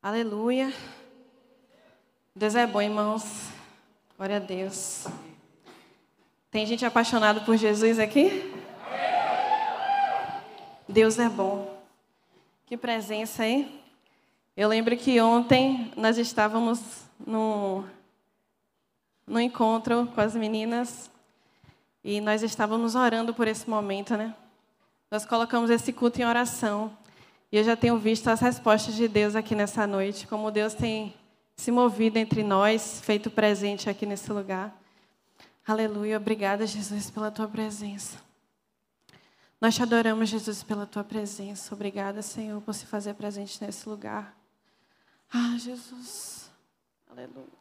Aleluia. Deus é bom, irmãos. Glória a Deus. Tem gente apaixonada por Jesus aqui? Deus é bom. Que presença, hein? Eu lembro que ontem nós estávamos no, no encontro com as meninas e nós estávamos orando por esse momento, né? Nós colocamos esse culto em oração. E eu já tenho visto as respostas de Deus aqui nessa noite, como Deus tem se movido entre nós, feito presente aqui nesse lugar. Aleluia. Obrigada, Jesus, pela tua presença. Nós te adoramos, Jesus, pela tua presença. Obrigada, Senhor, por se fazer presente nesse lugar. Ah, Jesus. Aleluia.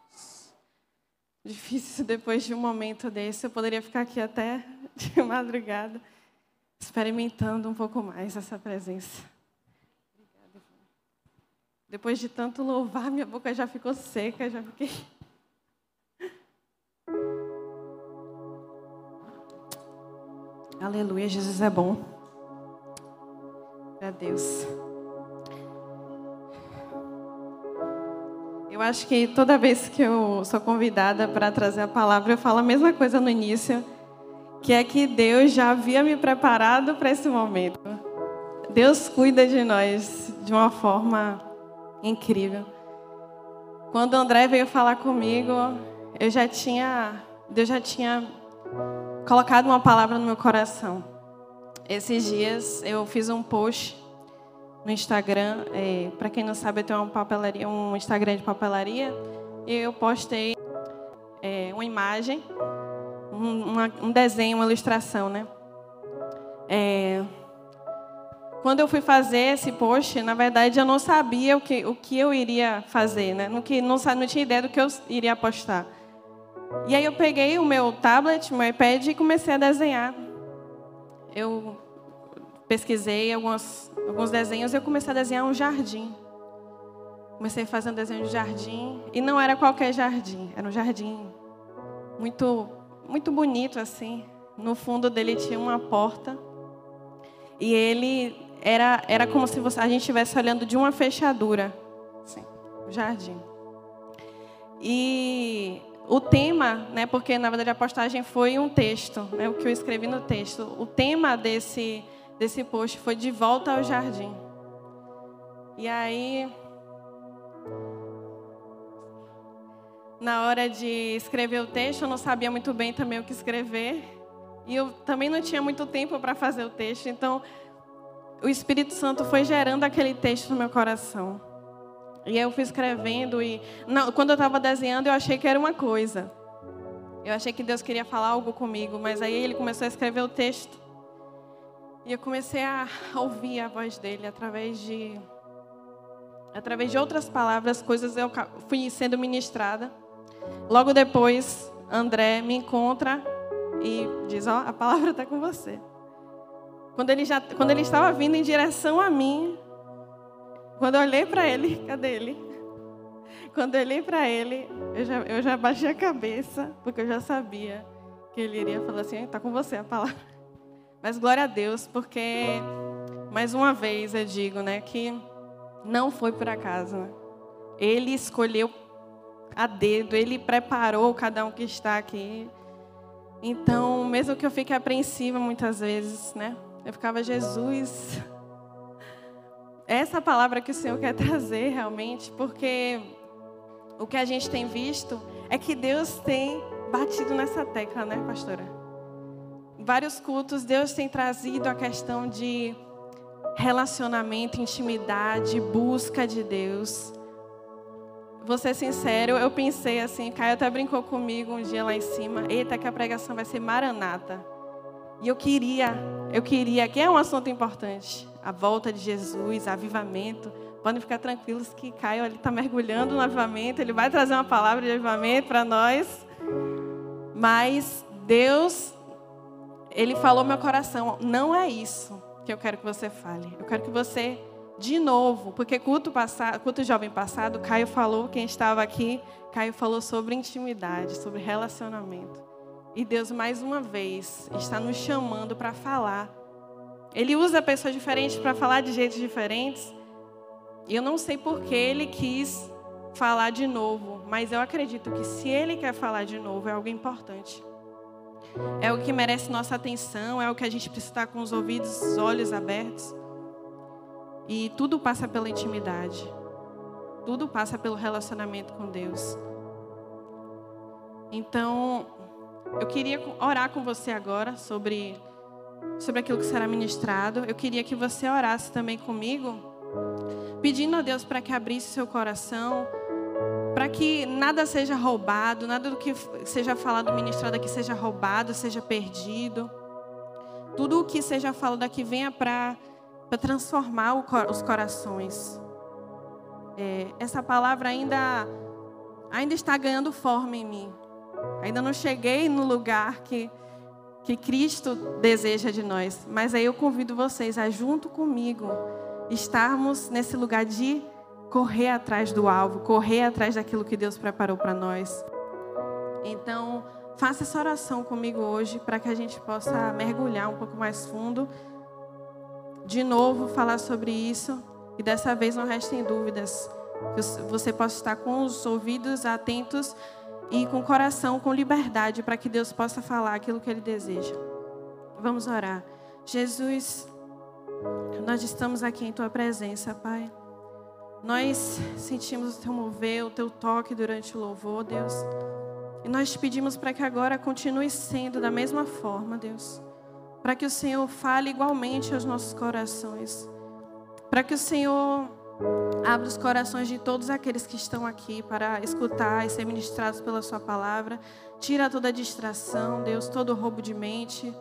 Difícil depois de um momento desse. Eu poderia ficar aqui até de madrugada, experimentando um pouco mais essa presença. Depois de tanto louvar, minha boca já ficou seca, já fiquei. Aleluia, Jesus é bom. Para Deus. Eu acho que toda vez que eu sou convidada para trazer a palavra, eu falo a mesma coisa no início, que é que Deus já havia me preparado para esse momento. Deus cuida de nós de uma forma incrível. Quando o André veio falar comigo, eu já tinha, Deus já tinha colocado uma palavra no meu coração. Esses dias eu fiz um post no Instagram. É, Para quem não sabe, eu tenho uma papelaria, um Instagram de papelaria. E eu postei é, uma imagem, um, uma, um, desenho, uma ilustração, né? É, quando eu fui fazer esse post, na verdade, eu não sabia o que, o que eu iria fazer, né? Não, que, não, não tinha ideia do que eu iria postar. E aí eu peguei o meu tablet, meu iPad e comecei a desenhar. Eu pesquisei alguns, alguns desenhos eu comecei a desenhar um jardim. Comecei a fazer um desenho de jardim e não era qualquer jardim, era um jardim muito muito bonito assim. No fundo dele tinha uma porta e ele era, era como se você, a gente estivesse olhando de uma fechadura. Assim, o jardim. E o tema, né, porque na verdade a postagem foi um texto, né, o que eu escrevi no texto. O tema desse, desse post foi De Volta ao Jardim. E aí, na hora de escrever o texto, eu não sabia muito bem também o que escrever. E eu também não tinha muito tempo para fazer o texto, então o Espírito Santo foi gerando aquele texto no meu coração. E eu fui escrevendo e não, quando eu estava desenhando eu achei que era uma coisa. Eu achei que Deus queria falar algo comigo, mas aí ele começou a escrever o texto. E eu comecei a ouvir a voz dele através de através de outras palavras, coisas eu fui sendo ministrada. Logo depois, André me encontra e diz: "Ó, oh, a palavra está com você". Quando ele, já, quando ele estava vindo em direção a mim, quando eu olhei para ele, cadê ele? Quando eu olhei para ele, eu já, eu já baixei a cabeça, porque eu já sabia que ele iria falar assim: está com você a palavra. Mas glória a Deus, porque, mais uma vez eu digo, né, que não foi por acaso. Né? Ele escolheu a dedo, ele preparou cada um que está aqui. Então, mesmo que eu fique apreensiva muitas vezes, né? Eu ficava, Jesus. Essa palavra que o Senhor quer trazer realmente, porque o que a gente tem visto é que Deus tem batido nessa tecla, né, pastora? Vários cultos, Deus tem trazido a questão de relacionamento, intimidade, busca de Deus. Vou ser sincero, eu pensei assim, Caio até brincou comigo um dia lá em cima, eita que a pregação vai ser maranata. E eu queria, eu queria, que é um assunto importante, a volta de Jesus, avivamento. Podem ficar tranquilos que Caio está mergulhando no avivamento, ele vai trazer uma palavra de avivamento para nós. Mas Deus, Ele falou meu coração, não é isso que eu quero que você fale. Eu quero que você, de novo, porque culto passado, culto jovem passado, Caio falou, quem estava aqui, Caio falou sobre intimidade, sobre relacionamento. E Deus, mais uma vez, está nos chamando para falar. Ele usa pessoas diferentes para falar de jeitos diferentes. E eu não sei por que ele quis falar de novo, mas eu acredito que se ele quer falar de novo, é algo importante. É o que merece nossa atenção, é o que a gente precisa estar com os ouvidos, os olhos abertos. E tudo passa pela intimidade. Tudo passa pelo relacionamento com Deus. Então, eu queria orar com você agora sobre sobre aquilo que será ministrado. Eu queria que você orasse também comigo, pedindo a Deus para que abrisse seu coração, para que nada seja roubado, nada do que seja falado, ministrado aqui seja roubado, seja perdido. Tudo o que seja falado aqui venha para transformar o, os corações. É, essa palavra ainda, ainda está ganhando forma em mim. Ainda não cheguei no lugar que, que Cristo deseja de nós. Mas aí eu convido vocês a, junto comigo, estarmos nesse lugar de correr atrás do alvo, correr atrás daquilo que Deus preparou para nós. Então, faça essa oração comigo hoje para que a gente possa mergulhar um pouco mais fundo. De novo, falar sobre isso e dessa vez não restem dúvidas. Você possa estar com os ouvidos atentos e com o coração, com liberdade, para que Deus possa falar aquilo que Ele deseja. Vamos orar. Jesus, nós estamos aqui em Tua presença, Pai. Nós sentimos o teu mover, o teu toque durante o louvor, Deus. E nós te pedimos para que agora continue sendo da mesma forma, Deus. Para que o Senhor fale igualmente aos nossos corações. Para que o Senhor abra os corações de todos aqueles que estão aqui para escutar e ser ministrados pela Sua palavra. Tira toda a distração, Deus, todo roubo de mente.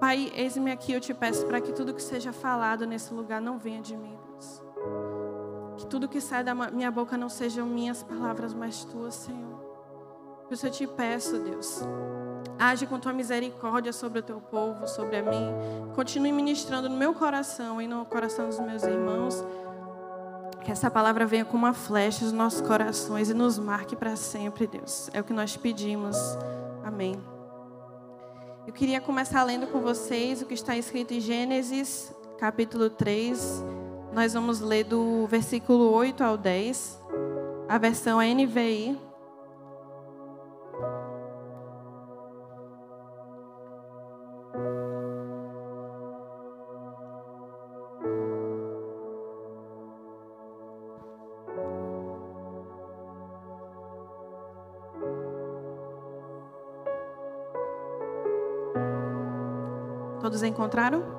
Pai, eis-me aqui, eu te peço para que tudo que seja falado nesse lugar não venha de mim, Deus. Que tudo que sai da minha boca não sejam minhas palavras, mas tuas, Senhor. Por isso eu te peço, Deus. Age com tua misericórdia sobre o teu povo, sobre a mim. Continue ministrando no meu coração e no coração dos meus irmãos. Que essa palavra venha com uma flecha nos nossos corações e nos marque para sempre, Deus. É o que nós pedimos. Amém. Eu queria começar lendo com vocês o que está escrito em Gênesis, capítulo 3, nós vamos ler do versículo 8 ao 10, a versão NVI. Todos encontraram?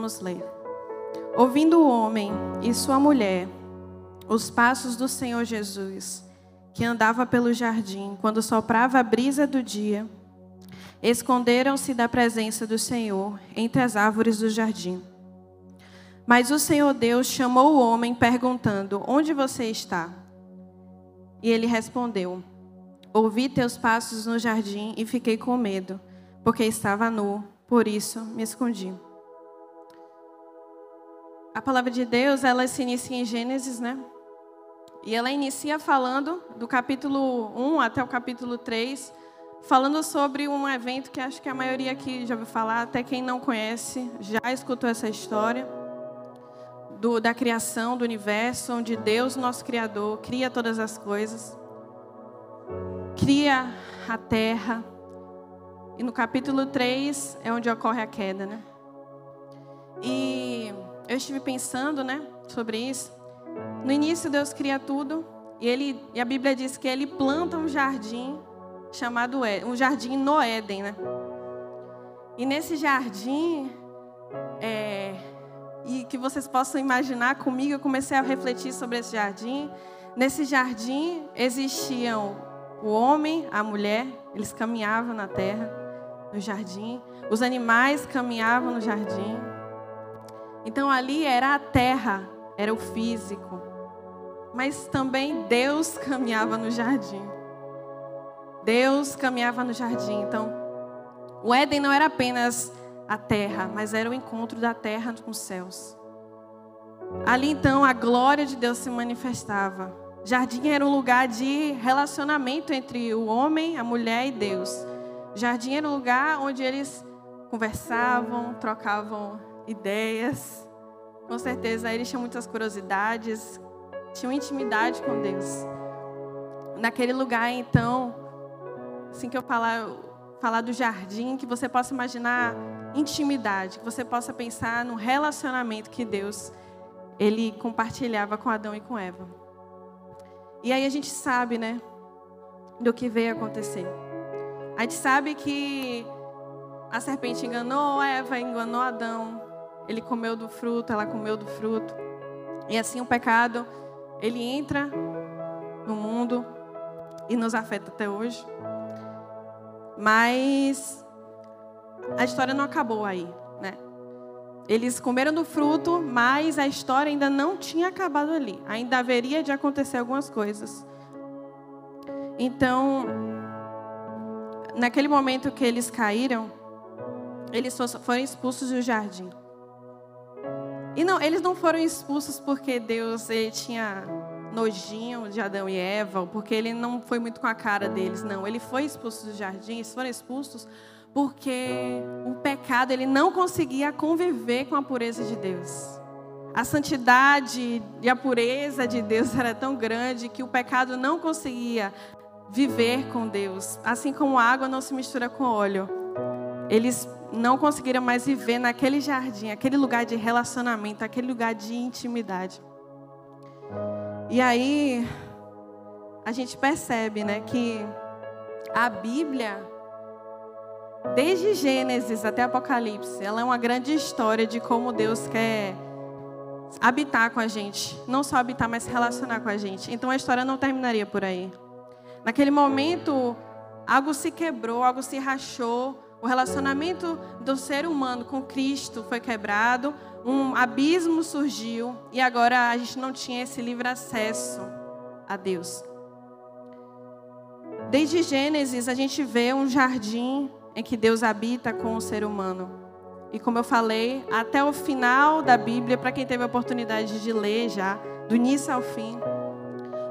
Vamos ler. Ouvindo o homem e sua mulher os passos do Senhor Jesus, que andava pelo jardim quando soprava a brisa do dia, esconderam-se da presença do Senhor entre as árvores do jardim. Mas o Senhor Deus chamou o homem, perguntando: Onde você está? E ele respondeu: Ouvi teus passos no jardim e fiquei com medo, porque estava nu, por isso me escondi. A palavra de Deus, ela se inicia em Gênesis, né? E ela inicia falando do capítulo 1 até o capítulo 3, falando sobre um evento que acho que a maioria aqui já ouviu falar, até quem não conhece já escutou essa história. Do, da criação do universo, onde Deus, nosso Criador, cria todas as coisas, cria a terra. E no capítulo 3 é onde ocorre a queda, né? Eu estive pensando, né, sobre isso. No início Deus cria tudo e ele e a Bíblia diz que ele planta um jardim chamado um jardim no Éden, né? E nesse jardim é, e que vocês possam imaginar comigo, eu comecei a refletir sobre esse jardim. Nesse jardim existiam o homem, a mulher, eles caminhavam na terra, no jardim. Os animais caminhavam no jardim. Então ali era a terra, era o físico. Mas também Deus caminhava no jardim. Deus caminhava no jardim. Então, o Éden não era apenas a terra, mas era o encontro da terra com os céus. Ali então a glória de Deus se manifestava. Jardim era um lugar de relacionamento entre o homem, a mulher e Deus. Jardim era um lugar onde eles conversavam, trocavam ideias. Com certeza eles tinham muitas curiosidades, tinham intimidade com Deus. Naquele lugar, então, assim que eu falar, falar do jardim, que você possa imaginar intimidade, que você possa pensar no relacionamento que Deus ele compartilhava com Adão e com Eva. E aí a gente sabe, né, do que veio acontecer. A gente sabe que a serpente enganou Eva, enganou Adão. Ele comeu do fruto, ela comeu do fruto. E assim o pecado, ele entra no mundo e nos afeta até hoje. Mas a história não acabou aí, né? Eles comeram do fruto, mas a história ainda não tinha acabado ali. Ainda haveria de acontecer algumas coisas. Então, naquele momento que eles caíram, eles foram expulsos do jardim. E não, eles não foram expulsos porque Deus ele tinha nojinho de Adão e Eva, ou porque ele não foi muito com a cara deles, não. Ele foi expulso do jardim, eles foram expulsos porque o pecado ele não conseguia conviver com a pureza de Deus. A santidade e a pureza de Deus era tão grande que o pecado não conseguia viver com Deus. Assim como a água não se mistura com óleo. Eles não conseguiram mais viver naquele jardim, aquele lugar de relacionamento, aquele lugar de intimidade. E aí a gente percebe, né, que a Bíblia Desde Gênesis até Apocalipse, ela é uma grande história de como Deus quer habitar com a gente. Não só habitar, mas relacionar com a gente. Então a história não terminaria por aí. Naquele momento, algo se quebrou, algo se rachou. O relacionamento do ser humano com Cristo foi quebrado. Um abismo surgiu. E agora a gente não tinha esse livre acesso a Deus. Desde Gênesis, a gente vê um jardim em que Deus habita com o ser humano. E como eu falei, até o final da Bíblia, para quem teve a oportunidade de ler já, do início ao fim,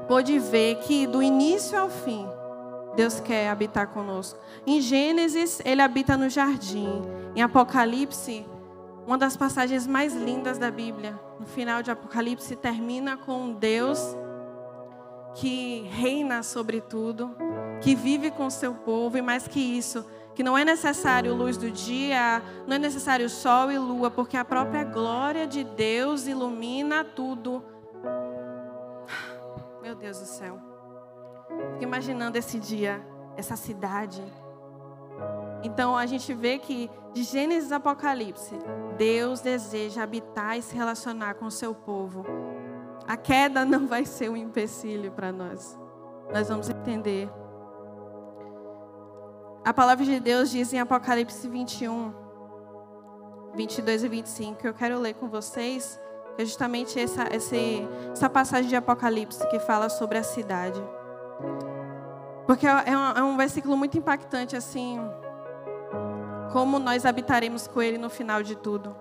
pôde ver que do início ao fim, Deus quer habitar conosco. Em Gênesis, ele habita no jardim. Em Apocalipse, uma das passagens mais lindas da Bíblia, no final de Apocalipse, termina com um Deus que reina sobre tudo, que vive com seu povo, e mais que isso, que não é necessário luz do dia, não é necessário sol e lua, porque a própria glória de Deus ilumina tudo. Meu Deus do céu. Fico imaginando esse dia, essa cidade. Então a gente vê que de Gênesis a Apocalipse, Deus deseja habitar e se relacionar com o seu povo. A queda não vai ser um empecilho para nós. Nós vamos entender a palavra de Deus diz em Apocalipse 21, 22 e 25, que eu quero ler com vocês, é justamente essa, essa, essa passagem de Apocalipse que fala sobre a cidade. Porque é um, é um versículo muito impactante, assim, como nós habitaremos com Ele no final de tudo.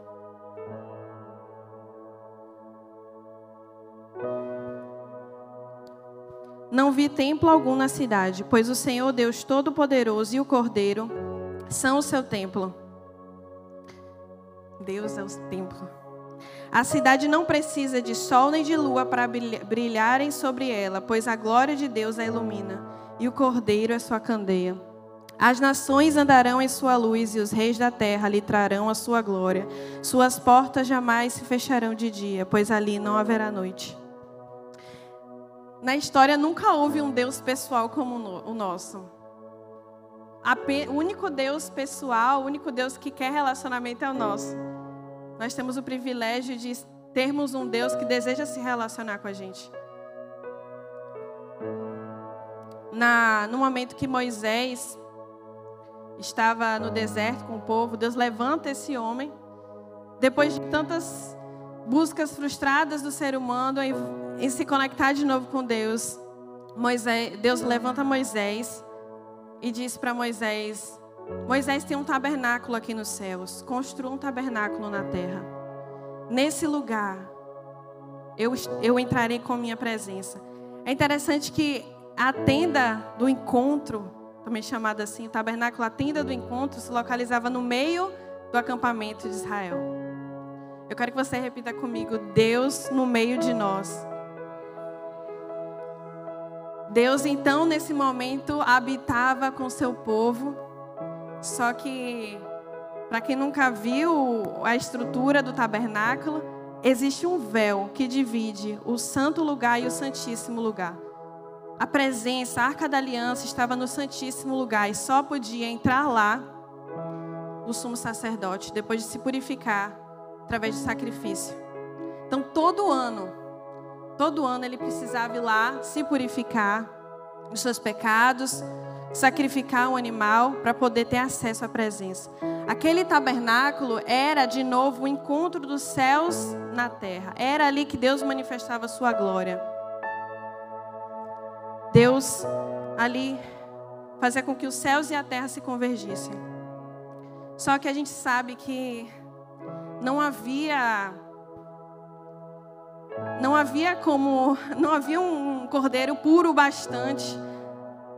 Não vi templo algum na cidade, pois o Senhor Deus Todo-Poderoso e o Cordeiro são o seu templo. Deus é o templo. A cidade não precisa de sol nem de lua para brilharem sobre ela, pois a glória de Deus a ilumina, e o Cordeiro é sua candeia. As nações andarão em sua luz e os reis da terra lhe trarão a sua glória. Suas portas jamais se fecharão de dia, pois ali não haverá noite. Na história nunca houve um Deus pessoal como o nosso. O único Deus pessoal, o único Deus que quer relacionamento é o nosso. Nós temos o privilégio de termos um Deus que deseja se relacionar com a gente. Na, no momento que Moisés estava no deserto com o povo, Deus levanta esse homem. Depois de tantas buscas frustradas do ser humano, em se conectar de novo com Deus, Moisés, Deus levanta Moisés e diz para Moisés: Moisés tem um tabernáculo aqui nos céus, construa um tabernáculo na terra. Nesse lugar, eu, eu entrarei com minha presença. É interessante que a tenda do encontro, também chamada assim, o tabernáculo, a tenda do encontro, se localizava no meio do acampamento de Israel. Eu quero que você repita comigo: Deus no meio de nós. Deus, então, nesse momento, habitava com seu povo, só que, para quem nunca viu a estrutura do tabernáculo, existe um véu que divide o santo lugar e o santíssimo lugar. A presença, a arca da aliança estava no santíssimo lugar e só podia entrar lá o sumo sacerdote depois de se purificar através de sacrifício. Então, todo ano, todo ano ele precisava ir lá se purificar dos seus pecados, sacrificar um animal para poder ter acesso à presença. Aquele tabernáculo era de novo o encontro dos céus na terra. Era ali que Deus manifestava a sua glória. Deus ali fazia com que os céus e a terra se convergissem. Só que a gente sabe que não havia não havia como não havia um cordeiro puro bastante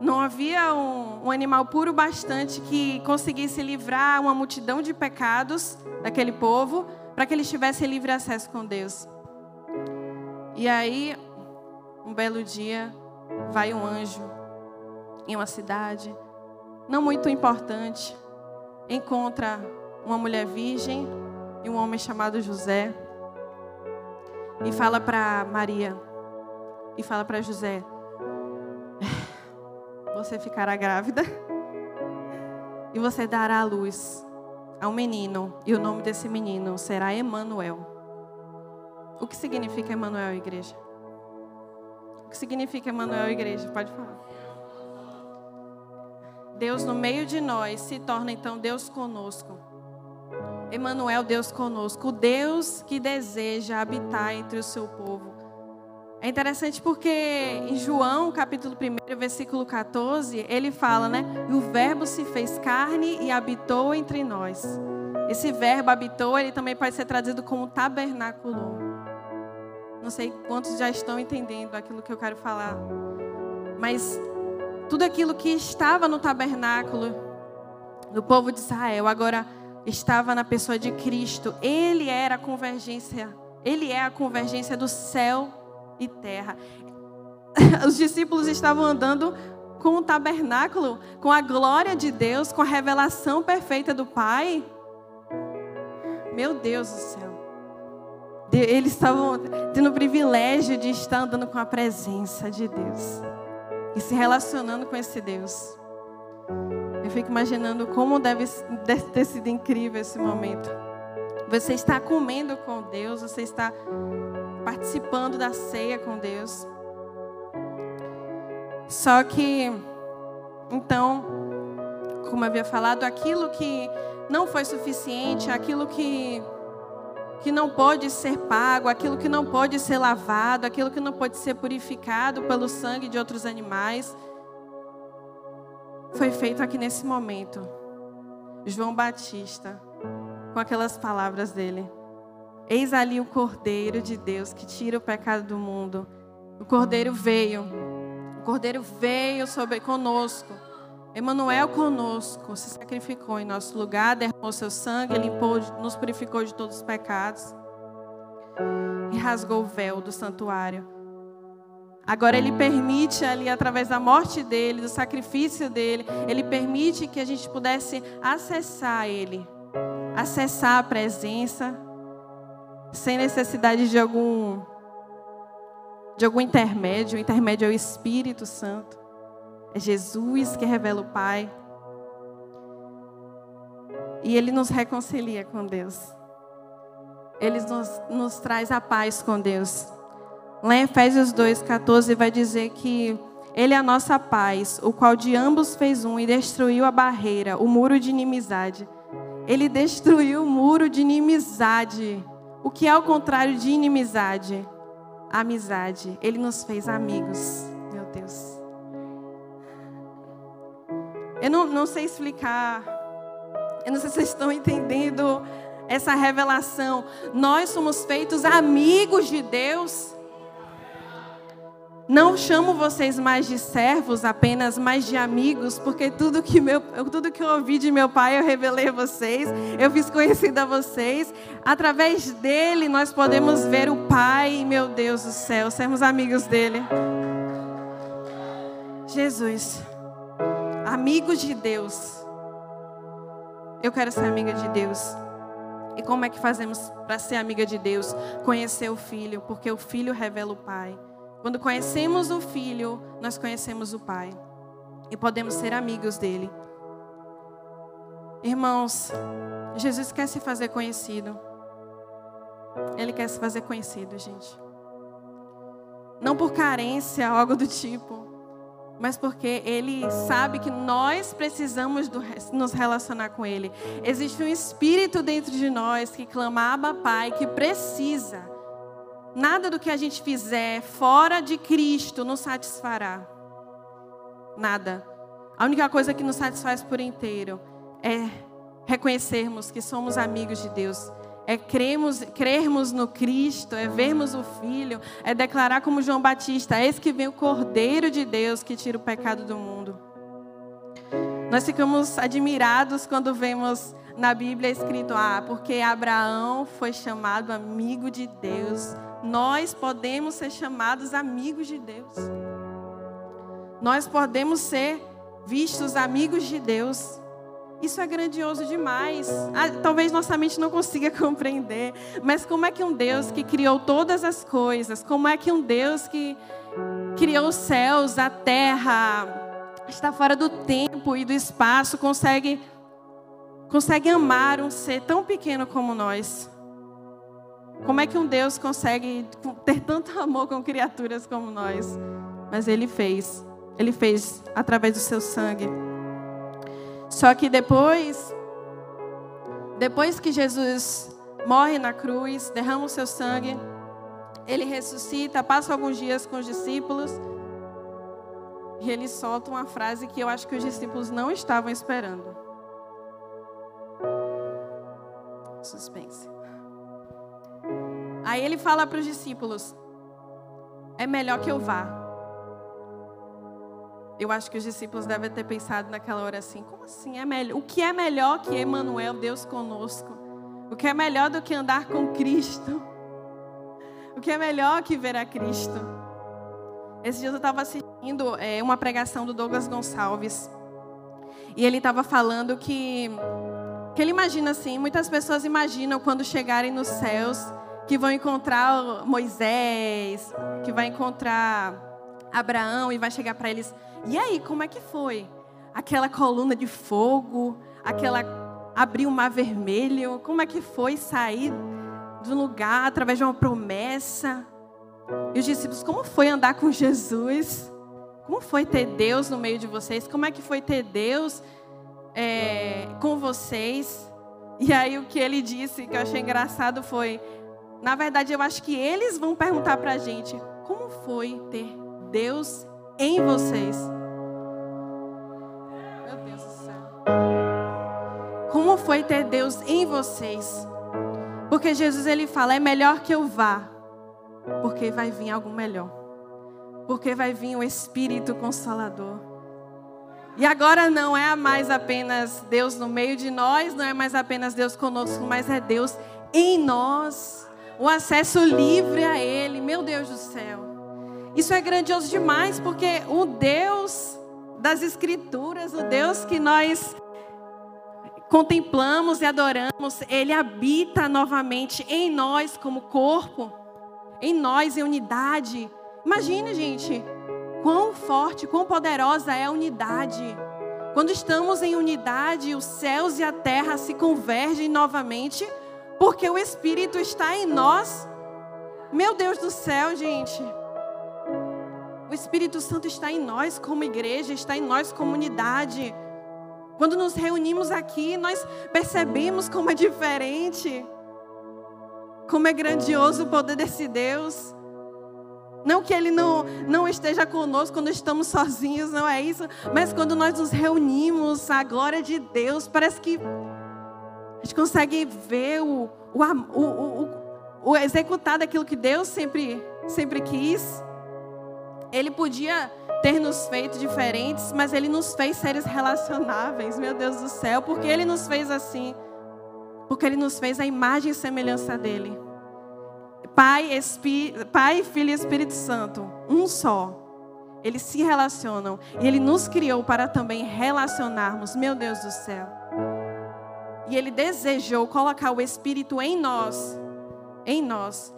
não havia um, um, animal puro bastante que conseguisse livrar uma multidão de pecados daquele povo para que eles tivessem livre acesso com Deus. E aí, um belo dia, vai um anjo em uma cidade, não muito importante, encontra uma mulher virgem e um homem chamado José e fala para Maria e fala para José: você ficará grávida e você dará à luz a um menino, e o nome desse menino será Emanuel. O que significa Emanuel, igreja? O que significa Emanuel, igreja? Pode falar. Deus no meio de nós se torna então Deus conosco. Emanuel, Deus conosco, o Deus que deseja habitar entre o seu povo. É interessante porque em João, capítulo 1, versículo 14, ele fala, né? E o verbo se fez carne e habitou entre nós. Esse verbo habitou, ele também pode ser traduzido como tabernáculo. Não sei quantos já estão entendendo aquilo que eu quero falar. Mas tudo aquilo que estava no tabernáculo do povo de Israel, agora estava na pessoa de Cristo. Ele era a convergência, ele é a convergência do céu e terra. Os discípulos estavam andando com o tabernáculo, com a glória de Deus, com a revelação perfeita do Pai. Meu Deus do céu. Eles estavam tendo o privilégio de estar andando com a presença de Deus e se relacionando com esse Deus. Eu fico imaginando como deve, deve ter sido incrível esse momento. Você está comendo com Deus, você está participando da ceia com Deus. Só que, então, como havia falado, aquilo que não foi suficiente, aquilo que, que não pode ser pago, aquilo que não pode ser lavado, aquilo que não pode ser purificado pelo sangue de outros animais, foi feito aqui nesse momento. João Batista, com aquelas palavras dele. Eis ali o Cordeiro de Deus que tira o pecado do mundo. O Cordeiro veio. O Cordeiro veio sobre conosco. Emanuel conosco, se sacrificou em nosso lugar, derramou seu sangue, limpou, nos purificou de todos os pecados e rasgou o véu do santuário. Agora ele permite ali através da morte dele, do sacrifício dele, ele permite que a gente pudesse acessar ele, acessar a presença sem necessidade de algum de algum intermédio. O intermédio é o Espírito Santo. É Jesus que revela o Pai. E Ele nos reconcilia com Deus. Ele nos, nos traz a paz com Deus. Lá em Efésios 2,14 vai dizer que Ele é a nossa paz, o qual de ambos fez um e destruiu a barreira, o muro de inimizade. Ele destruiu o muro de inimizade o que é o contrário de inimizade? Amizade. Ele nos fez amigos. Meu Deus. Eu não, não sei explicar. Eu não sei se vocês estão entendendo essa revelação. Nós somos feitos amigos de Deus. Não chamo vocês mais de servos, apenas mais de amigos, porque tudo que, meu, tudo que eu ouvi de meu pai eu revelei a vocês, eu fiz conhecida a vocês. Através dele nós podemos ver o Pai, meu Deus do céu, sermos amigos dele. Jesus, amigos de Deus. Eu quero ser amiga de Deus. E como é que fazemos para ser amiga de Deus? Conhecer o Filho, porque o Filho revela o Pai. Quando conhecemos o Filho, nós conhecemos o Pai. E podemos ser amigos dele. Irmãos, Jesus quer se fazer conhecido. Ele quer se fazer conhecido, gente. Não por carência, algo do tipo, mas porque Ele sabe que nós precisamos do, nos relacionar com Ele. Existe um espírito dentro de nós que clama, Abba Pai, que precisa Nada do que a gente fizer fora de Cristo nos satisfará. Nada. A única coisa que nos satisfaz por inteiro é reconhecermos que somos amigos de Deus. É cremos, crermos no Cristo, é vermos o Filho, é declarar como João Batista: Eis que vem o Cordeiro de Deus que tira o pecado do mundo. Nós ficamos admirados quando vemos na Bíblia escrito: Ah, porque Abraão foi chamado amigo de Deus nós podemos ser chamados amigos de Deus. Nós podemos ser vistos amigos de Deus. Isso é grandioso demais. Ah, talvez nossa mente não consiga compreender. Mas como é que um Deus que criou todas as coisas, como é que um Deus que criou os céus, a terra, está fora do tempo e do espaço, consegue, consegue amar um ser tão pequeno como nós? Como é que um Deus consegue ter tanto amor com criaturas como nós? Mas ele fez. Ele fez através do seu sangue. Só que depois, depois que Jesus morre na cruz, derrama o seu sangue, ele ressuscita, passa alguns dias com os discípulos. E ele solta uma frase que eu acho que os discípulos não estavam esperando. Suspense. Aí ele fala para os discípulos: É melhor que eu vá. Eu acho que os discípulos devem ter pensado naquela hora assim: Como assim é melhor? O que é melhor que Emmanuel, Deus conosco? O que é melhor do que andar com Cristo? O que é melhor que ver a Cristo? Esse dia eu estava assistindo é, uma pregação do Douglas Gonçalves. E ele estava falando que, que ele imagina assim: muitas pessoas imaginam quando chegarem nos céus que vão encontrar Moisés, que vai encontrar Abraão e vai chegar para eles. E aí, como é que foi? Aquela coluna de fogo, aquela abrir o mar vermelho, como é que foi sair do lugar através de uma promessa? E os discípulos, como foi andar com Jesus? Como foi ter Deus no meio de vocês? Como é que foi ter Deus é, com vocês? E aí o que ele disse, que eu achei engraçado, foi: na verdade, eu acho que eles vão perguntar para a gente: como foi ter Deus em vocês? Meu Deus do céu. Como foi ter Deus em vocês? Porque Jesus ele fala: é melhor que eu vá, porque vai vir algo melhor. Porque vai vir o Espírito Consolador. E agora não é mais apenas Deus no meio de nós, não é mais apenas Deus conosco, mas é Deus em nós o acesso livre a Ele. Meu Deus do céu. Isso é grandioso demais, porque o Deus das Escrituras, o Deus que nós contemplamos e adoramos, Ele habita novamente em nós como corpo, em nós em unidade. Imagine, gente, quão forte, quão poderosa é a unidade. Quando estamos em unidade, os céus e a terra se convergem novamente porque o Espírito está em nós. Meu Deus do céu, gente. O Espírito Santo está em nós como igreja, está em nós como unidade. Quando nos reunimos aqui, nós percebemos como é diferente. Como é grandioso o poder desse Deus. Não que Ele não, não esteja conosco quando estamos sozinhos, não é isso. Mas quando nós nos reunimos, a glória de Deus parece que a gente consegue ver o, o, o, o, o executar daquilo que Deus sempre, sempre quis. Ele podia ter nos feito diferentes, mas Ele nos fez seres relacionáveis, meu Deus do céu, porque Ele nos fez assim. Porque Ele nos fez a imagem e semelhança dEle. Pai, Espí... Pai, Filho e Espírito Santo, um só. Eles se relacionam. E Ele nos criou para também relacionarmos, meu Deus do céu. E Ele desejou colocar o Espírito em nós. Em nós.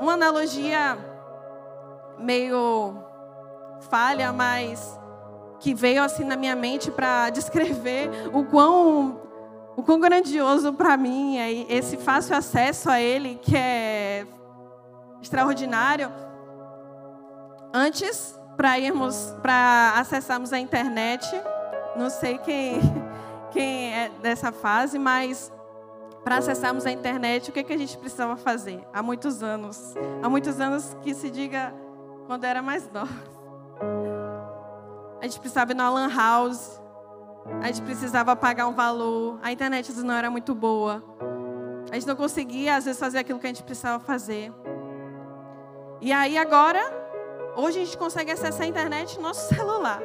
Uma analogia meio falha, mas que veio assim na minha mente para descrever o quão o quão grandioso para mim é esse fácil acesso a ele, que é extraordinário. Antes, para irmos, para acessarmos a internet, não sei quem, quem é dessa fase, mas para acessarmos a internet, o que, que a gente precisava fazer? Há muitos anos. Há muitos anos que se diga quando era mais nova. A gente precisava ir na Lan House. A gente precisava pagar um valor. A internet não era muito boa. A gente não conseguia, às vezes, fazer aquilo que a gente precisava fazer. E aí, agora, hoje a gente consegue acessar a internet no nosso celular.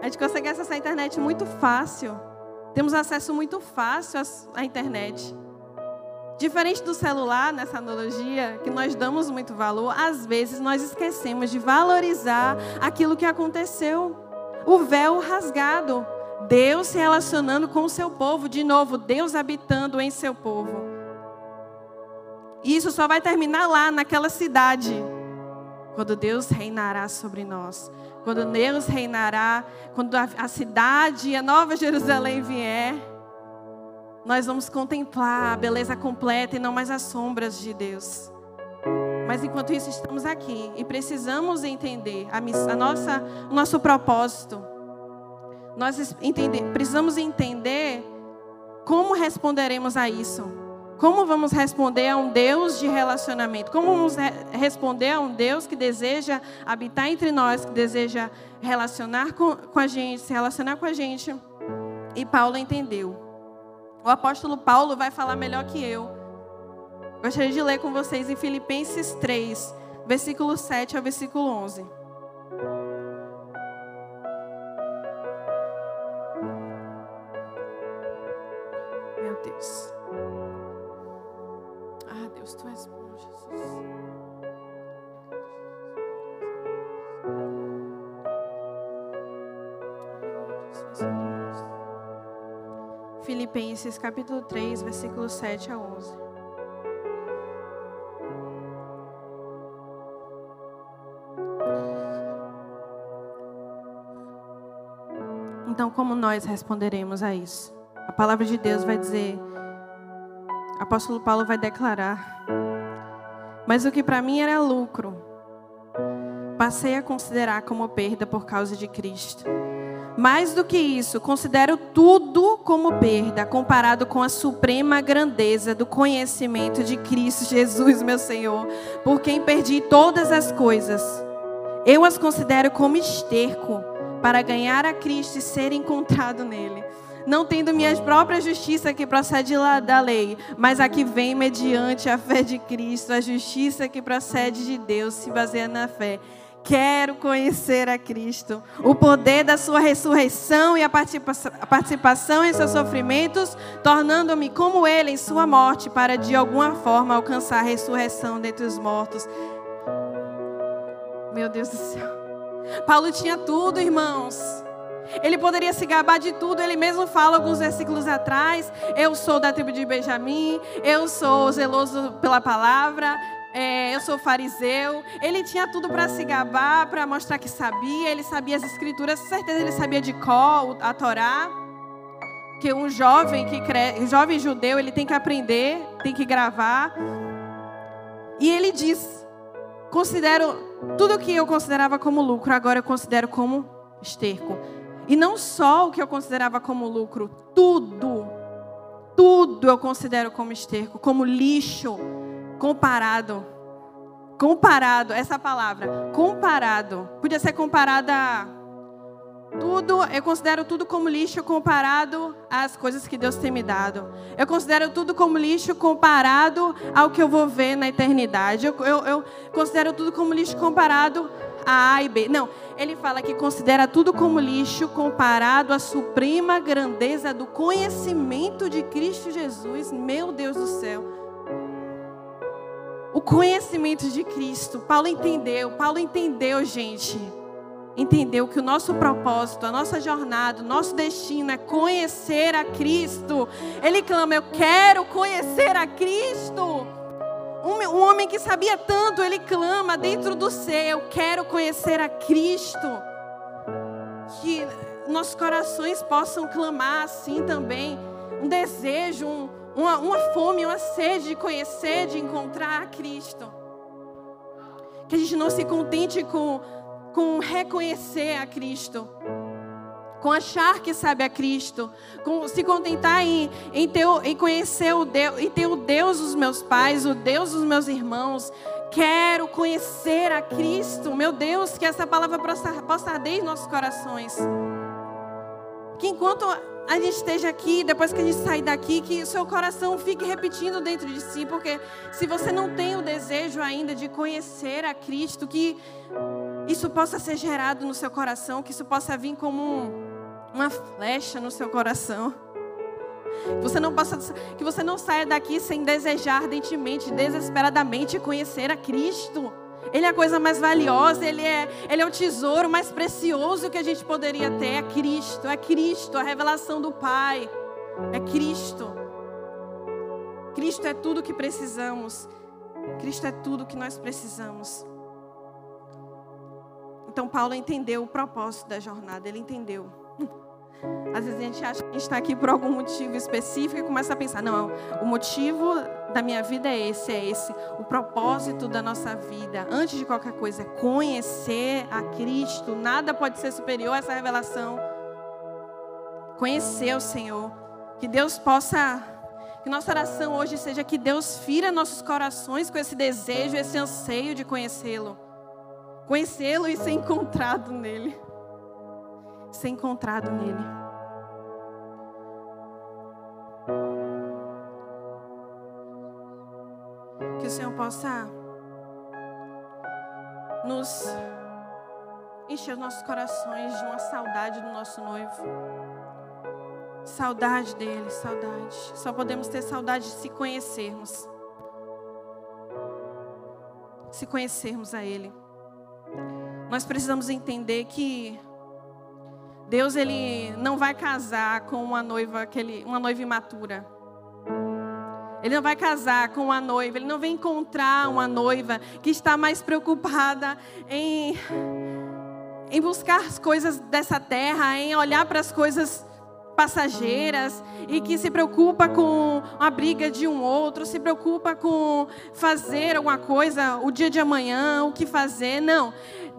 A gente consegue acessar a internet muito fácil. Temos acesso muito fácil à internet. Diferente do celular, nessa analogia, que nós damos muito valor, às vezes nós esquecemos de valorizar aquilo que aconteceu. O véu rasgado. Deus se relacionando com o seu povo. De novo, Deus habitando em seu povo. E isso só vai terminar lá, naquela cidade. Quando Deus reinará sobre nós. Quando Deus reinará. Quando a, cidade, a nova Jerusalém vier nós vamos contemplar a beleza completa e não mais as sombras de Deus. Mas enquanto isso estamos aqui e precisamos entender a, a nossa, o nosso propósito. Nós entender, precisamos entender como responderemos a isso. Como vamos responder a um Deus de relacionamento? Como vamos re responder a um Deus que deseja habitar entre nós, que deseja relacionar com, com a gente, se relacionar com a gente? E Paulo entendeu. O apóstolo Paulo vai falar melhor que eu. Gostaria de ler com vocês em Filipenses 3, versículo 7 ao versículo 11. Meu Deus. Filipenses capítulo 3, versículo 7 a 11. Então, como nós responderemos a isso? A palavra de Deus vai dizer, apóstolo Paulo vai declarar: Mas o que para mim era lucro, passei a considerar como perda por causa de Cristo. Mais do que isso, considero tudo como perda comparado com a suprema grandeza do conhecimento de Cristo Jesus, meu Senhor, por quem perdi todas as coisas. Eu as considero como esterco para ganhar a Cristo e ser encontrado nele. Não tendo minha própria justiça que procede da lei, mas a que vem mediante a fé de Cristo, a justiça que procede de Deus, se baseia na fé Quero conhecer a Cristo, o poder da sua ressurreição e a participação em seus sofrimentos, tornando-me como ele em sua morte, para de alguma forma alcançar a ressurreição dentre os mortos. Meu Deus do céu. Paulo tinha tudo, irmãos. Ele poderia se gabar de tudo, ele mesmo fala alguns versículos atrás. Eu sou da tribo de Benjamim, eu sou zeloso pela palavra, é, eu sou fariseu. Ele tinha tudo para se gabar, para mostrar que sabia. Ele sabia as escrituras, com certeza ele sabia de cor a Torá. Que um jovem que cre... um jovem judeu ele tem que aprender, tem que gravar. E ele diz: considero tudo que eu considerava como lucro, agora eu considero como esterco. E não só o que eu considerava como lucro, tudo, tudo eu considero como esterco, como lixo comparado. Comparado, essa palavra, comparado. Podia ser comparada tudo, eu considero tudo como lixo comparado às coisas que Deus tem me dado. Eu considero tudo como lixo comparado ao que eu vou ver na eternidade. Eu, eu, eu considero tudo como lixo comparado a A e B. Não, ele fala que considera tudo como lixo comparado à suprema grandeza do conhecimento de Cristo Jesus. Meu Deus do céu. O conhecimento de Cristo. Paulo entendeu, Paulo entendeu, gente entendeu que o nosso propósito, a nossa jornada, o nosso destino é conhecer a Cristo. Ele clama: Eu quero conhecer a Cristo. Um, um homem que sabia tanto, ele clama dentro do ser: Eu quero conhecer a Cristo. Que nossos corações possam clamar assim também. Um desejo, um, uma, uma fome, uma sede de conhecer, de encontrar a Cristo. Que a gente não se contente com com reconhecer a Cristo, com achar que sabe a Cristo, com se contentar em, em, ter, em conhecer o Deus, em ter o Deus dos meus pais, o Deus dos meus irmãos. Quero conhecer a Cristo, meu Deus, que essa palavra possa, possa arder em nossos corações. Que enquanto a gente esteja aqui, depois que a gente sair daqui, que seu coração fique repetindo dentro de si, porque se você não tem o desejo ainda de conhecer a Cristo, que isso possa ser gerado no seu coração, que isso possa vir como um, uma flecha no seu coração. Você não possa, que você não saia daqui sem desejar ardentemente, desesperadamente conhecer a Cristo. Ele é a coisa mais valiosa, ele é, ele é o tesouro mais precioso que a gente poderia ter. É Cristo, é Cristo, a revelação do Pai. É Cristo. Cristo é tudo que precisamos. Cristo é tudo que nós precisamos. Então Paulo entendeu o propósito da jornada, ele entendeu. Às vezes a gente acha que está aqui por algum motivo específico e começa a pensar: não, o motivo da minha vida é esse, é esse. O propósito da nossa vida, antes de qualquer coisa, é conhecer a Cristo. Nada pode ser superior a essa revelação. Conhecer o Senhor. Que Deus possa. Que nossa oração hoje seja que Deus fira nossos corações com esse desejo, esse anseio de conhecê-lo conhecê-lo e ser encontrado nele. Ser encontrado nele. Que o Senhor possa nos encher os nossos corações de uma saudade do nosso noivo. Saudade dele, saudade. Só podemos ter saudade de se conhecermos. Se conhecermos a ele. Nós precisamos entender que Deus ele não vai casar com uma noiva aquele, uma noiva imatura. Ele não vai casar com uma noiva, ele não vai encontrar uma noiva que está mais preocupada em em buscar as coisas dessa terra, em olhar para as coisas passageiras e que se preocupa com a briga de um outro, se preocupa com fazer alguma coisa, o dia de amanhã, o que fazer. Não.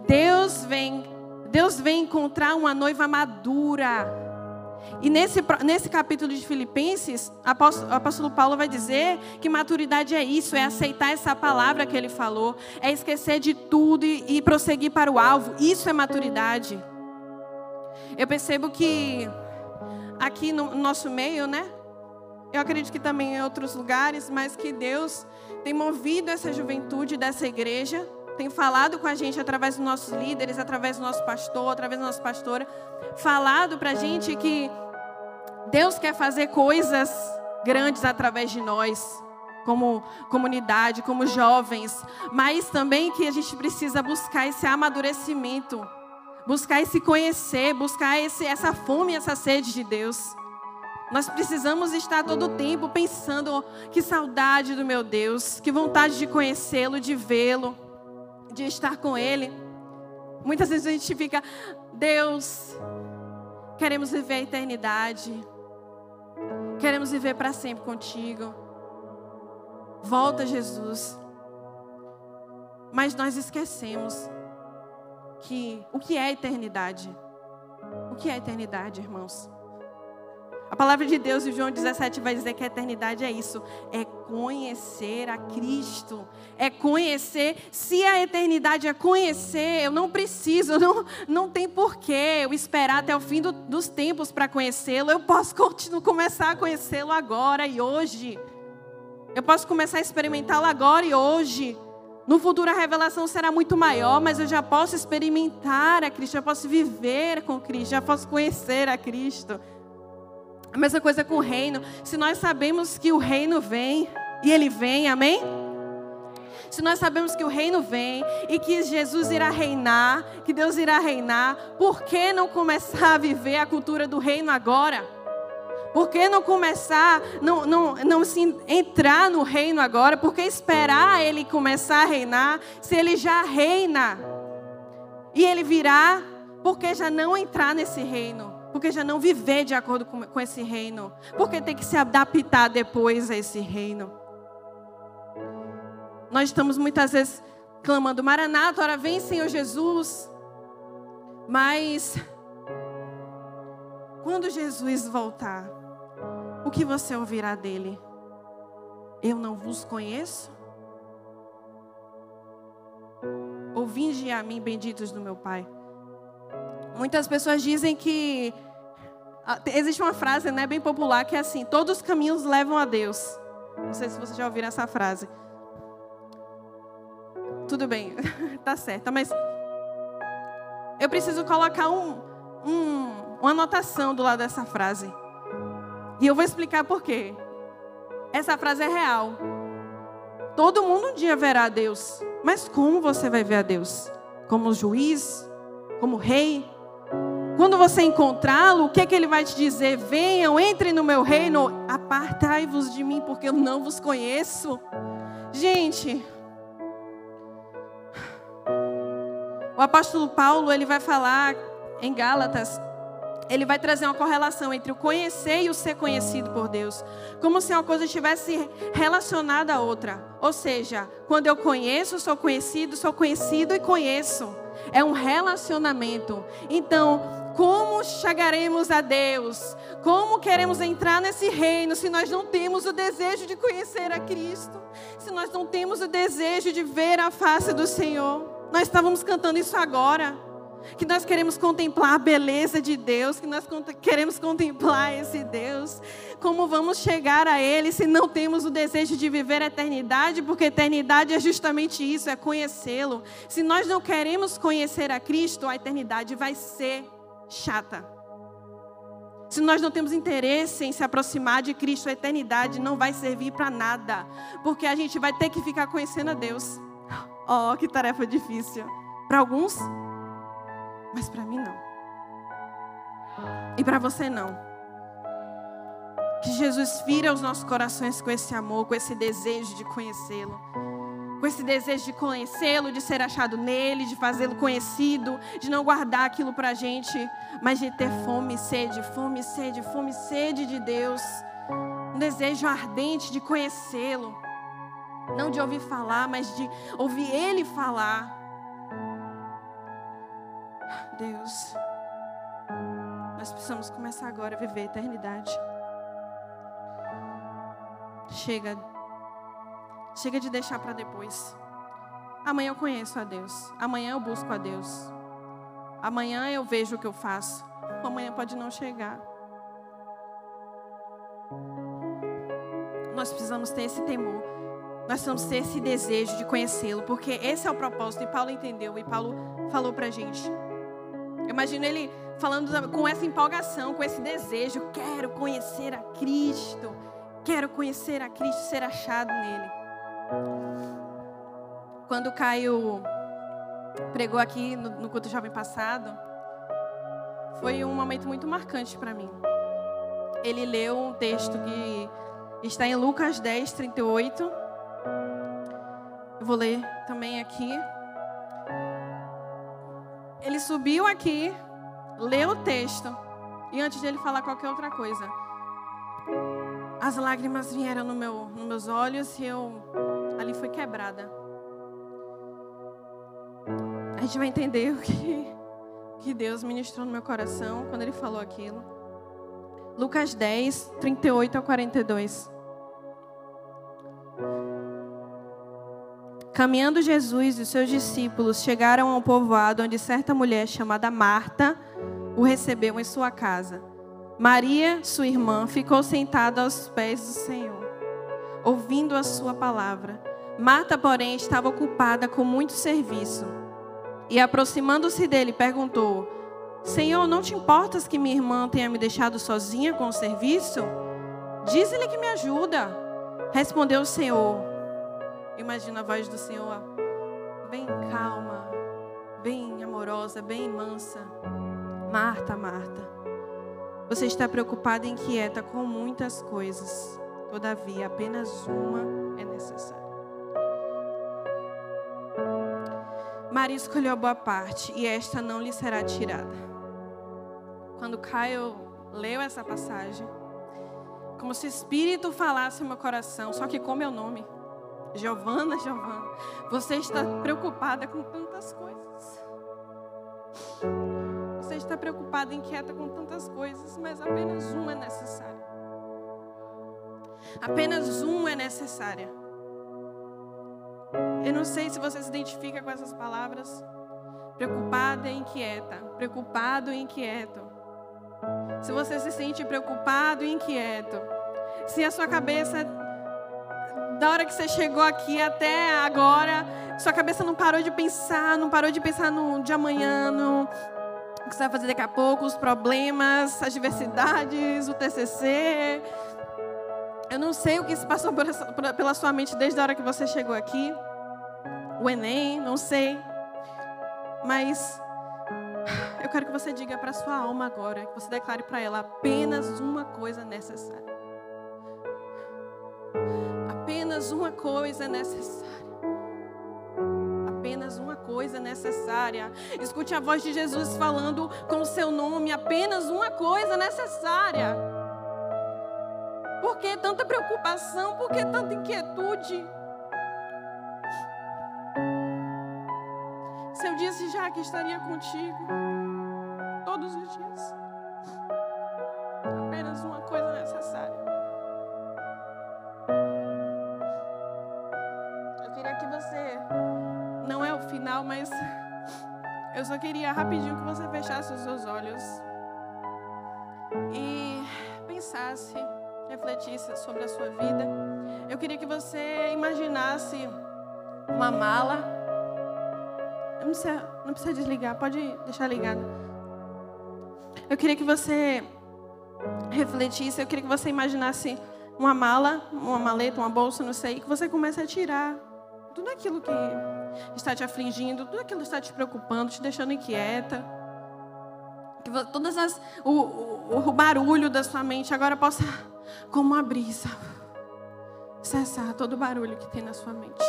Deus vem, Deus vem encontrar uma noiva madura. E nesse, nesse capítulo de Filipenses, o apóstolo, Paulo vai dizer que maturidade é isso, é aceitar essa palavra que ele falou, é esquecer de tudo e, e prosseguir para o alvo. Isso é maturidade. Eu percebo que aqui no nosso meio, né? Eu acredito que também em outros lugares, mas que Deus tem movido essa juventude dessa igreja, tem falado com a gente através dos nossos líderes, através do nosso pastor, através da nossa pastora, falado para a gente que Deus quer fazer coisas grandes através de nós, como comunidade, como jovens, mas também que a gente precisa buscar esse amadurecimento buscar esse conhecer, buscar esse, essa fome, essa sede de Deus. Nós precisamos estar todo o tempo pensando: oh, que saudade do meu Deus, que vontade de conhecê-lo, de vê-lo, de estar com Ele. Muitas vezes a gente fica, Deus, queremos viver a eternidade, queremos viver para sempre contigo. Volta, Jesus. Mas nós esquecemos que o que é eternidade? O que é eternidade, irmãos? A palavra de Deus em João 17 vai dizer que a eternidade é isso: é conhecer a Cristo, é conhecer. Se a eternidade é conhecer, eu não preciso, não, não tem porquê eu esperar até o fim do, dos tempos para conhecê-lo. Eu posso continuar, começar a conhecê-lo agora e hoje. Eu posso começar a experimentá-lo agora e hoje. No futuro a revelação será muito maior, mas eu já posso experimentar a Cristo, já posso viver com Cristo, já posso conhecer a Cristo. A mesma coisa com o reino. Se nós sabemos que o reino vem, e ele vem, amém? Se nós sabemos que o reino vem e que Jesus irá reinar, que Deus irá reinar, por que não começar a viver a cultura do reino agora? Por que não começar, não, não, não se entrar no reino agora? Por que esperar ele começar a reinar se ele já reina? E ele virá, por que já não entrar nesse reino? Porque já não viver de acordo com, com esse reino. Porque tem que se adaptar depois a esse reino. Nós estamos muitas vezes clamando, Maranata, ora vem Senhor Jesus. Mas quando Jesus voltar, o que você ouvirá dele? Eu não vos conheço? Ou vinde a mim, benditos do meu Pai. Muitas pessoas dizem que ah, existe uma frase, né, bem popular que é assim: todos os caminhos levam a Deus. Não sei se vocês já ouviram essa frase. Tudo bem, tá certo, mas eu preciso colocar um, um, uma anotação do lado dessa frase. E eu vou explicar por quê. Essa frase é real. Todo mundo um dia verá a Deus. Mas como você vai ver a Deus? Como juiz? Como rei? Quando você encontrá-lo, o que, é que ele vai te dizer? Venham, entrem no meu reino, apartai-vos de mim, porque eu não vos conheço. Gente, o apóstolo Paulo, ele vai falar em Gálatas, ele vai trazer uma correlação entre o conhecer e o ser conhecido por Deus, como se uma coisa estivesse relacionada à outra. Ou seja, quando eu conheço, sou conhecido, sou conhecido e conheço. É um relacionamento. Então, como chegaremos a Deus? Como queremos entrar nesse reino se nós não temos o desejo de conhecer a Cristo? Se nós não temos o desejo de ver a face do Senhor? Nós estávamos cantando isso agora. Que nós queremos contemplar a beleza de Deus, que nós queremos contemplar esse Deus. Como vamos chegar a Ele se não temos o desejo de viver a eternidade? Porque eternidade é justamente isso, é conhecê-lo. Se nós não queremos conhecer a Cristo, a eternidade vai ser chata. Se nós não temos interesse em se aproximar de Cristo, a eternidade não vai servir para nada, porque a gente vai ter que ficar conhecendo a Deus. Oh, que tarefa difícil. Para alguns, mas para mim não. E para você não. Que Jesus vira os nossos corações com esse amor, com esse desejo de conhecê-lo com esse desejo de conhecê-lo, de ser achado nele, de fazê-lo conhecido, de não guardar aquilo para a gente, mas de ter fome sede, fome sede, fome sede de Deus. Um desejo ardente de conhecê-lo, não de ouvir falar, mas de ouvir Ele falar. Deus, nós precisamos começar agora a viver a eternidade. Chega Chega de deixar para depois. Amanhã eu conheço a Deus. Amanhã eu busco a Deus. Amanhã eu vejo o que eu faço. Amanhã pode não chegar. Nós precisamos ter esse temor. Nós precisamos ter esse desejo de conhecê-lo, porque esse é o propósito. E Paulo entendeu, e Paulo falou para a gente. Imagino ele falando com essa empolgação, com esse desejo. Quero conhecer a Cristo. Quero conhecer a Cristo, ser achado nele. Quando o Caio pregou aqui no, no culto jovem passado, foi um momento muito marcante para mim. Ele leu um texto que está em Lucas 10, 38. Eu vou ler também aqui. Ele subiu aqui, leu o texto, e antes de ele falar qualquer outra coisa, as lágrimas vieram no meu, nos meus olhos e eu ali foi quebrada. A gente vai entender o que, que Deus ministrou no meu coração quando Ele falou aquilo. Lucas 10, 38 a 42. Caminhando Jesus e os seus discípulos chegaram a um povoado onde certa mulher chamada Marta o recebeu em sua casa. Maria, sua irmã, ficou sentada aos pés do Senhor, ouvindo a sua palavra. Marta, porém, estava ocupada com muito serviço. E aproximando-se dele, perguntou: Senhor, não te importas que minha irmã tenha me deixado sozinha com o serviço? Diz-lhe que me ajuda. Respondeu o Senhor: Imagina a voz do Senhor, bem calma, bem amorosa, bem mansa. Marta, Marta, você está preocupada e inquieta com muitas coisas. Todavia, apenas uma é necessária. Maria escolheu a boa parte e esta não lhe será tirada. Quando Caio leu essa passagem, como se o Espírito falasse no meu coração, só que com meu nome. Giovana, Giovana, você está preocupada com tantas coisas. Você está preocupada, inquieta com tantas coisas, mas apenas uma é necessária. Apenas uma é necessária. Eu não sei se você se identifica com essas palavras. Preocupada e inquieta. Preocupado e inquieto. Se você se sente preocupado e inquieto. Se a sua cabeça da hora que você chegou aqui até agora, sua cabeça não parou de pensar, não parou de pensar no de amanhã, no que você vai fazer daqui a pouco, os problemas, as diversidades, o TCC. Eu não sei o que se passou pela sua mente desde a hora que você chegou aqui. O Enem, não sei. Mas eu quero que você diga para sua alma agora, que você declare para ela apenas uma coisa necessária. Apenas uma coisa necessária. Apenas uma coisa necessária. Escute a voz de Jesus falando com o seu nome. Apenas uma coisa necessária. Por que tanta preocupação? Por que tanta inquietude? Já que estaria contigo todos os dias. Apenas uma coisa necessária. você. Não é o final, mas eu só queria rapidinho que você fechasse os seus olhos e pensasse, refletisse sobre a sua vida. Eu queria que você imaginasse uma mala. Não precisa, não precisa desligar, pode deixar ligado. Eu queria que você refletisse, eu queria que você imaginasse uma mala, uma maleta, uma bolsa, não sei, que você comece a tirar tudo aquilo que está te afligindo, tudo aquilo que está te preocupando, te deixando inquieta. Que todas as o, o, o barulho da sua mente agora possa, como uma brisa, cessar todo o barulho que tem na sua mente.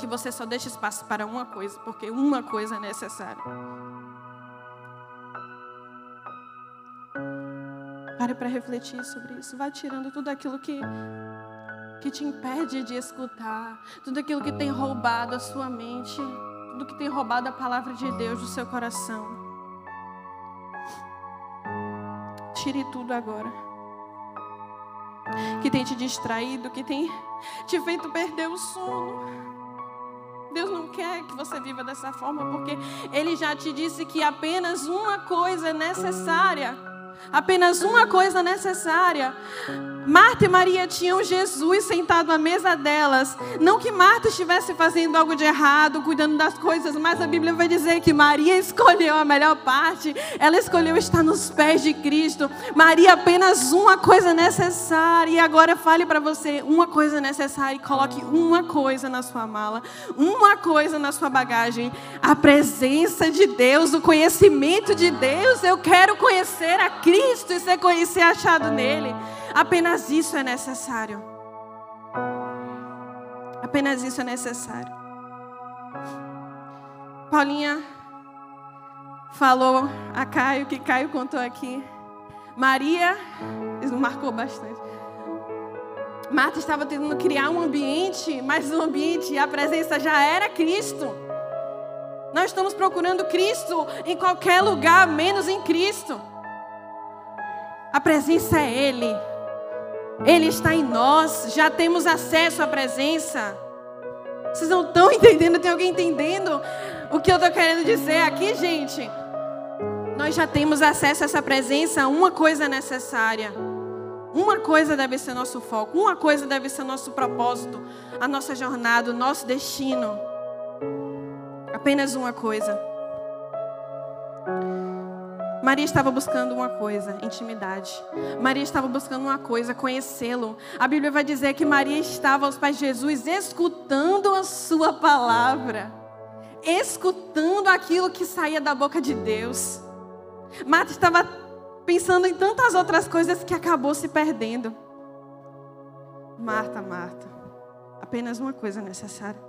Que você só deixe espaço para uma coisa, porque uma coisa é necessária. Pare para refletir sobre isso. Vá tirando tudo aquilo que que te impede de escutar, tudo aquilo que tem roubado a sua mente, tudo que tem roubado a palavra de Deus do seu coração. Tire tudo agora. Que tem te distraído, que tem te feito perder o sono. Deus não quer que você viva dessa forma, porque Ele já te disse que apenas uma coisa é necessária. Apenas uma coisa necessária. Marta e Maria tinham Jesus sentado à mesa delas. Não que Marta estivesse fazendo algo de errado, cuidando das coisas, mas a Bíblia vai dizer que Maria escolheu a melhor parte. Ela escolheu estar nos pés de Cristo. Maria, apenas uma coisa necessária. E agora fale para você uma coisa necessária e coloque uma coisa na sua mala, uma coisa na sua bagagem: a presença de Deus, o conhecimento de Deus. Eu quero conhecer a Cristo e ser conhecido achado nele. Apenas isso é necessário. Apenas isso é necessário. Paulinha falou a Caio, que Caio contou aqui. Maria, isso marcou bastante. Marta estava tentando criar um ambiente, mas o ambiente, a presença já era Cristo. Nós estamos procurando Cristo em qualquer lugar, menos em Cristo. A presença é Ele. Ele está em nós, já temos acesso à presença. Vocês não estão entendendo? Tem alguém entendendo o que eu estou querendo dizer aqui, gente? Nós já temos acesso a essa presença. Uma coisa é necessária. Uma coisa deve ser nosso foco. Uma coisa deve ser nosso propósito, a nossa jornada, o nosso destino. Apenas uma coisa. Maria estava buscando uma coisa, intimidade. Maria estava buscando uma coisa, conhecê-lo. A Bíblia vai dizer que Maria estava aos pés de Jesus, escutando a sua palavra, escutando aquilo que saía da boca de Deus. Marta estava pensando em tantas outras coisas que acabou se perdendo. Marta, Marta, apenas uma coisa necessária.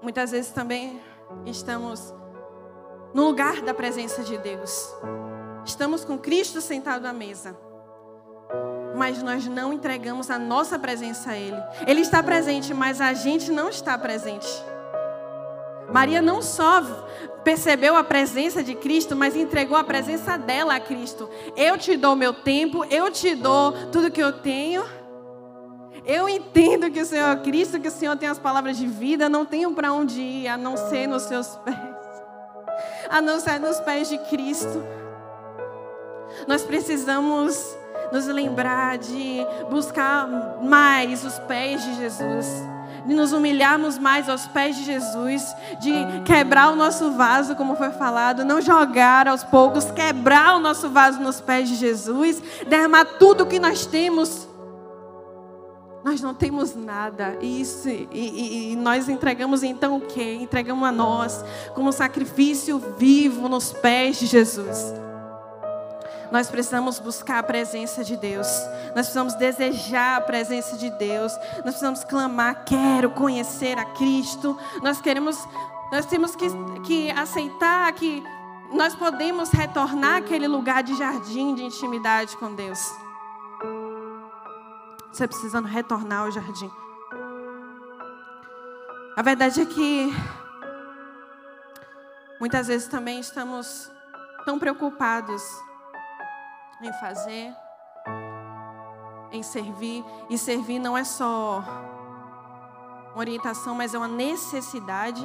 Muitas vezes também estamos no lugar da presença de Deus. Estamos com Cristo sentado à mesa. Mas nós não entregamos a nossa presença a Ele. Ele está presente, mas a gente não está presente. Maria não só percebeu a presença de Cristo, mas entregou a presença dela a Cristo. Eu te dou meu tempo, eu te dou tudo que eu tenho. Eu entendo que o Senhor é Cristo, que o Senhor tem as palavras de vida, não tenho para onde ir a não ser nos seus pés a não ser nos pés de Cristo. Nós precisamos nos lembrar de buscar mais os pés de Jesus, de nos humilharmos mais aos pés de Jesus, de quebrar o nosso vaso, como foi falado, não jogar aos poucos, quebrar o nosso vaso nos pés de Jesus, derramar tudo o que nós temos nós não temos nada. Isso, e, e, e, nós entregamos então o quê? Entregamos a nós como sacrifício vivo nos pés de Jesus. Nós precisamos buscar a presença de Deus. Nós precisamos desejar a presença de Deus. Nós precisamos clamar, quero conhecer a Cristo. Nós queremos, nós temos que, que aceitar que nós podemos retornar àquele lugar de jardim de intimidade com Deus. Você precisando retornar ao jardim. A verdade é que muitas vezes também estamos tão preocupados em fazer, em servir. E servir não é só uma orientação, mas é uma necessidade.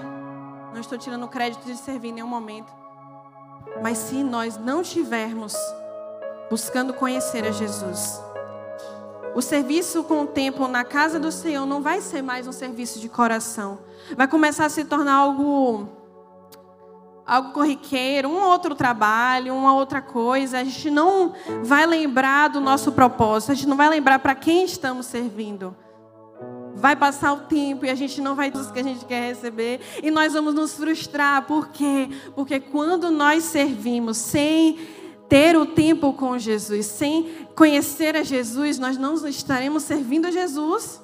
Não estou tirando crédito de servir em nenhum momento. Mas se nós não tivermos buscando conhecer a Jesus, o serviço com o tempo na casa do Senhor não vai ser mais um serviço de coração. Vai começar a se tornar algo algo corriqueiro, um outro trabalho, uma outra coisa. A gente não vai lembrar do nosso propósito, a gente não vai lembrar para quem estamos servindo. Vai passar o tempo e a gente não vai ter o que a gente quer receber e nós vamos nos frustrar. Por quê? Porque quando nós servimos sem ter o tempo com Jesus, sem conhecer a Jesus, nós não estaremos servindo a Jesus,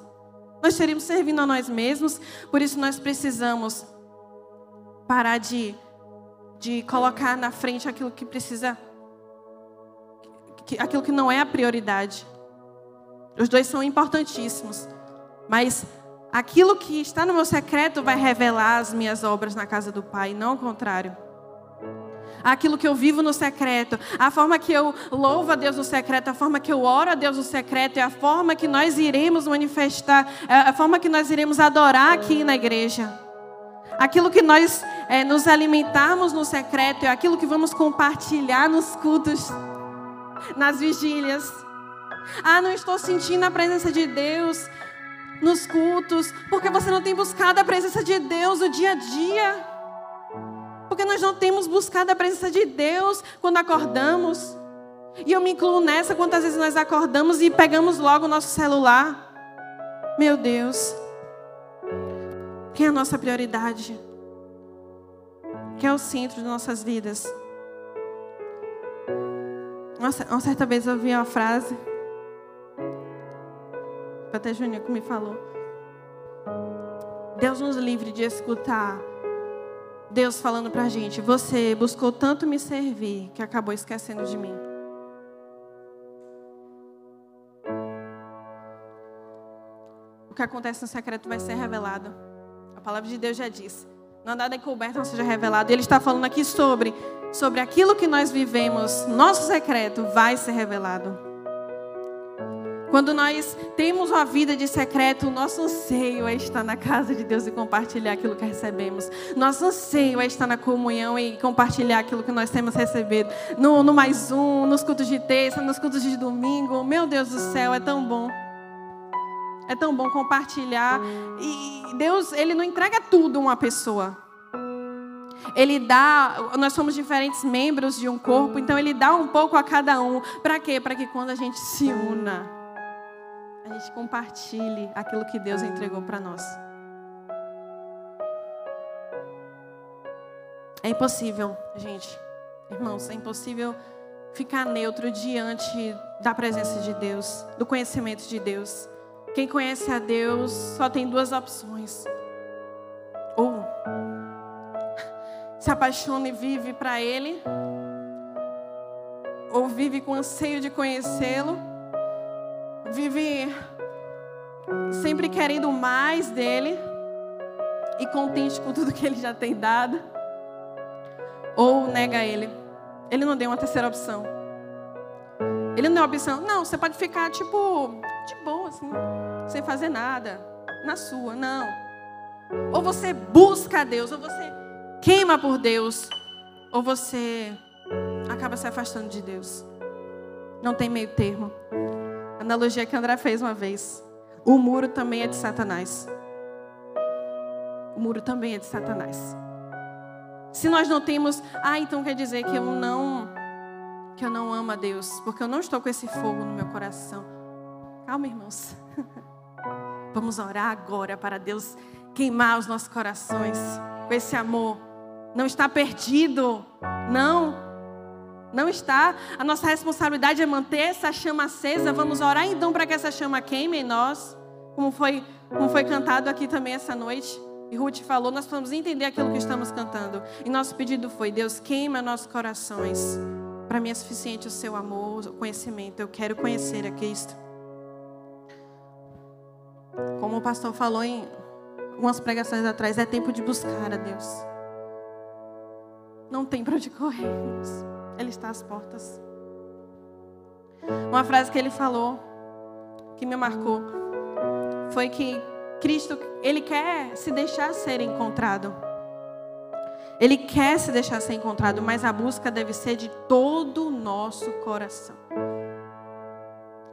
nós estaremos servindo a nós mesmos. Por isso nós precisamos parar de, de colocar na frente aquilo que precisa, aquilo que não é a prioridade. Os dois são importantíssimos, mas aquilo que está no meu secreto vai revelar as minhas obras na casa do Pai, não o contrário aquilo que eu vivo no secreto, a forma que eu louvo a Deus no secreto, a forma que eu oro a Deus no secreto, é a forma que nós iremos manifestar, é a forma que nós iremos adorar aqui na igreja. Aquilo que nós é, nos alimentarmos no secreto é aquilo que vamos compartilhar nos cultos, nas vigílias. Ah, não estou sentindo a presença de Deus nos cultos, porque você não tem buscado a presença de Deus o dia a dia. Porque nós não temos buscado a presença de Deus quando acordamos. E eu me incluo nessa, quantas vezes nós acordamos e pegamos logo o nosso celular. Meu Deus. Quem é a nossa prioridade? Quem é o centro de nossas vidas? Uma certa vez eu ouvi uma frase. Até Júnior que me falou. Deus nos livre de escutar Deus falando para a gente: Você buscou tanto me servir que acabou esquecendo de mim. O que acontece no secreto vai ser revelado. A palavra de Deus já diz: Não nada encoberto não seja revelado. Ele está falando aqui sobre, sobre aquilo que nós vivemos, nosso secreto vai ser revelado. Quando nós temos uma vida de secreto, o nosso anseio é estar na casa de Deus e compartilhar aquilo que recebemos. Nosso anseio é estar na comunhão e compartilhar aquilo que nós temos recebido. No, no mais um, nos cultos de terça, nos cultos de domingo. Meu Deus do céu, é tão bom. É tão bom compartilhar. E Deus, Ele não entrega tudo a uma pessoa. Ele dá, nós somos diferentes membros de um corpo, então Ele dá um pouco a cada um. Para quê? Para que quando a gente se una, a gente compartilhe aquilo que Deus entregou para nós. É impossível, gente, irmãos, é impossível ficar neutro diante da presença de Deus, do conhecimento de Deus. Quem conhece a Deus só tem duas opções: ou se apaixona e vive para Ele, ou vive com anseio de conhecê-lo vive sempre querendo mais dele e contente com tudo que ele já tem dado, ou nega ele. Ele não deu uma terceira opção. Ele não deu uma opção. Não, você pode ficar tipo de boa assim, sem fazer nada, na sua, não. Ou você busca a Deus, ou você queima por Deus, ou você acaba se afastando de Deus. Não tem meio termo analogia que André fez uma vez. O muro também é de Satanás. O muro também é de Satanás. Se nós não temos, ah, então quer dizer que eu não que eu não amo a Deus, porque eu não estou com esse fogo no meu coração. Calma, irmãos. Vamos orar agora para Deus queimar os nossos corações com esse amor. Não está perdido. Não. Não está. A nossa responsabilidade é manter essa chama acesa. Vamos orar então para que essa chama queime em nós, como foi, como foi cantado aqui também essa noite. E Ruth falou, nós precisamos entender aquilo que estamos cantando. E nosso pedido foi: Deus, queima nossos corações. Para mim é suficiente o seu amor, o conhecimento. Eu quero conhecer a Cristo. Como o pastor falou em algumas pregações atrás, é tempo de buscar a Deus. Não tem para onde corrermos. Ele está às portas. Uma frase que ele falou, que me marcou, foi que Cristo, ele quer se deixar ser encontrado. Ele quer se deixar ser encontrado, mas a busca deve ser de todo o nosso coração.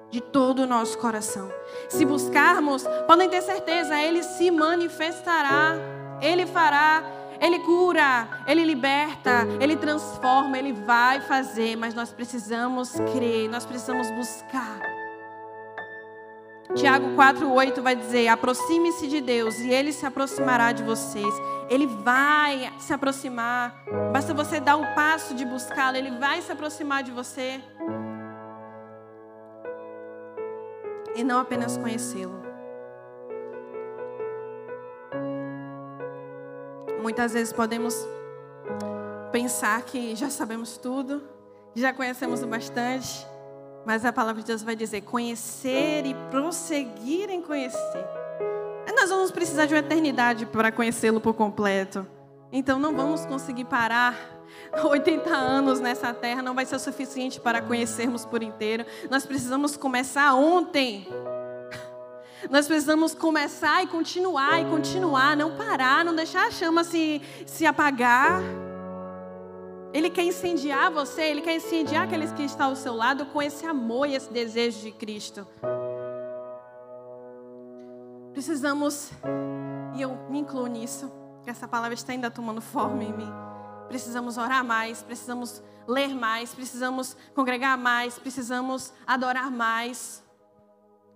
De todo o nosso coração. Se buscarmos, podem ter certeza, ele se manifestará, ele fará ele cura, Ele liberta, Ele transforma, Ele vai fazer, mas nós precisamos crer, nós precisamos buscar. Tiago 4,8 vai dizer: aproxime-se de Deus e Ele se aproximará de vocês. Ele vai se aproximar. Basta você dar o passo de buscá-lo, Ele vai se aproximar de você. E não apenas conhecê-lo. Muitas vezes podemos pensar que já sabemos tudo, já conhecemos o bastante, mas a palavra de Deus vai dizer: conhecer e prosseguir em conhecer. Nós vamos precisar de uma eternidade para conhecê-lo por completo. Então não vamos conseguir parar 80 anos nessa terra não vai ser o suficiente para conhecermos por inteiro. Nós precisamos começar ontem. Nós precisamos começar e continuar e continuar, não parar, não deixar a chama se, se apagar. Ele quer incendiar você, ele quer incendiar aqueles que estão ao seu lado com esse amor e esse desejo de Cristo. Precisamos, e eu me incluo nisso, essa palavra está ainda tomando forma em mim. Precisamos orar mais, precisamos ler mais, precisamos congregar mais, precisamos adorar mais.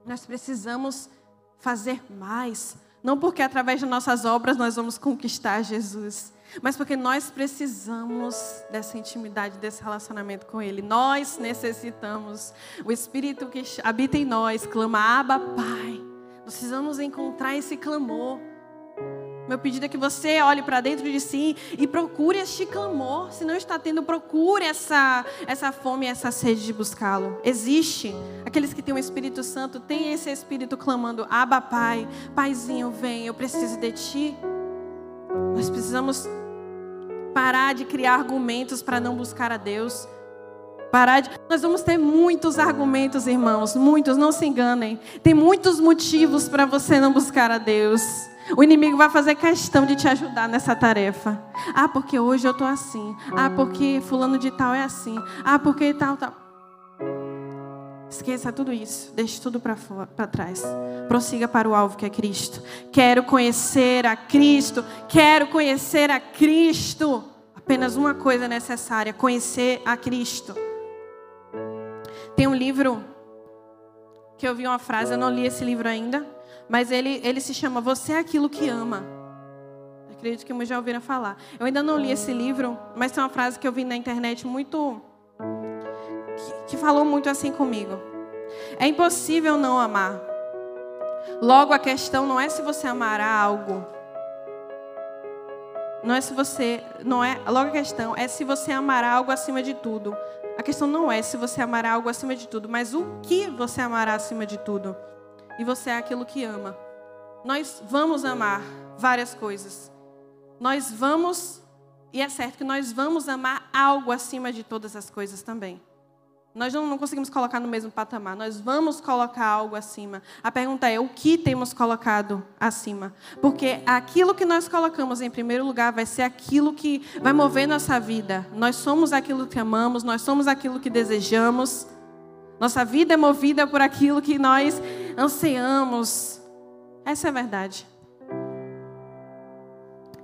Nós precisamos fazer mais. Não porque através de nossas obras nós vamos conquistar Jesus, mas porque nós precisamos dessa intimidade, desse relacionamento com Ele. Nós necessitamos. O Espírito que habita em nós clama, Abba, Pai. Precisamos encontrar esse clamor. Meu pedido é que você olhe para dentro de si e procure este clamor. Se não está tendo, procure essa, essa fome, essa sede de buscá-lo. Existe. Aqueles que têm o Espírito Santo têm esse Espírito clamando: Aba, Pai, Paizinho, vem, eu preciso de ti. Nós precisamos parar de criar argumentos para não buscar a Deus. Parar de... Nós vamos ter muitos argumentos, irmãos, muitos, não se enganem. Tem muitos motivos para você não buscar a Deus. O inimigo vai fazer questão de te ajudar nessa tarefa. Ah, porque hoje eu estou assim. Ah, porque fulano de tal é assim. Ah, porque tal, tal. Esqueça tudo isso. Deixe tudo para trás. Prossiga para o alvo que é Cristo. Quero conhecer a Cristo. Quero conhecer a Cristo. Apenas uma coisa necessária: conhecer a Cristo. Tem um livro que eu vi uma frase, eu não li esse livro ainda, mas ele, ele se chama Você é aquilo que ama. Acredito que muitos já ouviram falar. Eu ainda não li esse livro, mas tem uma frase que eu vi na internet muito. que, que falou muito assim comigo. É impossível não amar. Logo, a questão não é se você amará algo. Não é se você. Não é, logo a questão é se você amará algo acima de tudo. A questão não é se você amará algo acima de tudo, mas o que você amará acima de tudo e você é aquilo que ama. Nós vamos amar várias coisas. Nós vamos, e é certo que nós vamos amar algo acima de todas as coisas também. Nós não, não, conseguimos colocar no mesmo patamar, nós vamos colocar algo acima. A pergunta é: o que temos colocado acima? Porque aquilo que nós colocamos em primeiro lugar vai ser aquilo que vai mover nossa vida. Nós somos aquilo que amamos, nós somos aquilo que desejamos. Nossa vida é movida por aquilo que nós ansiamos. Essa é a verdade.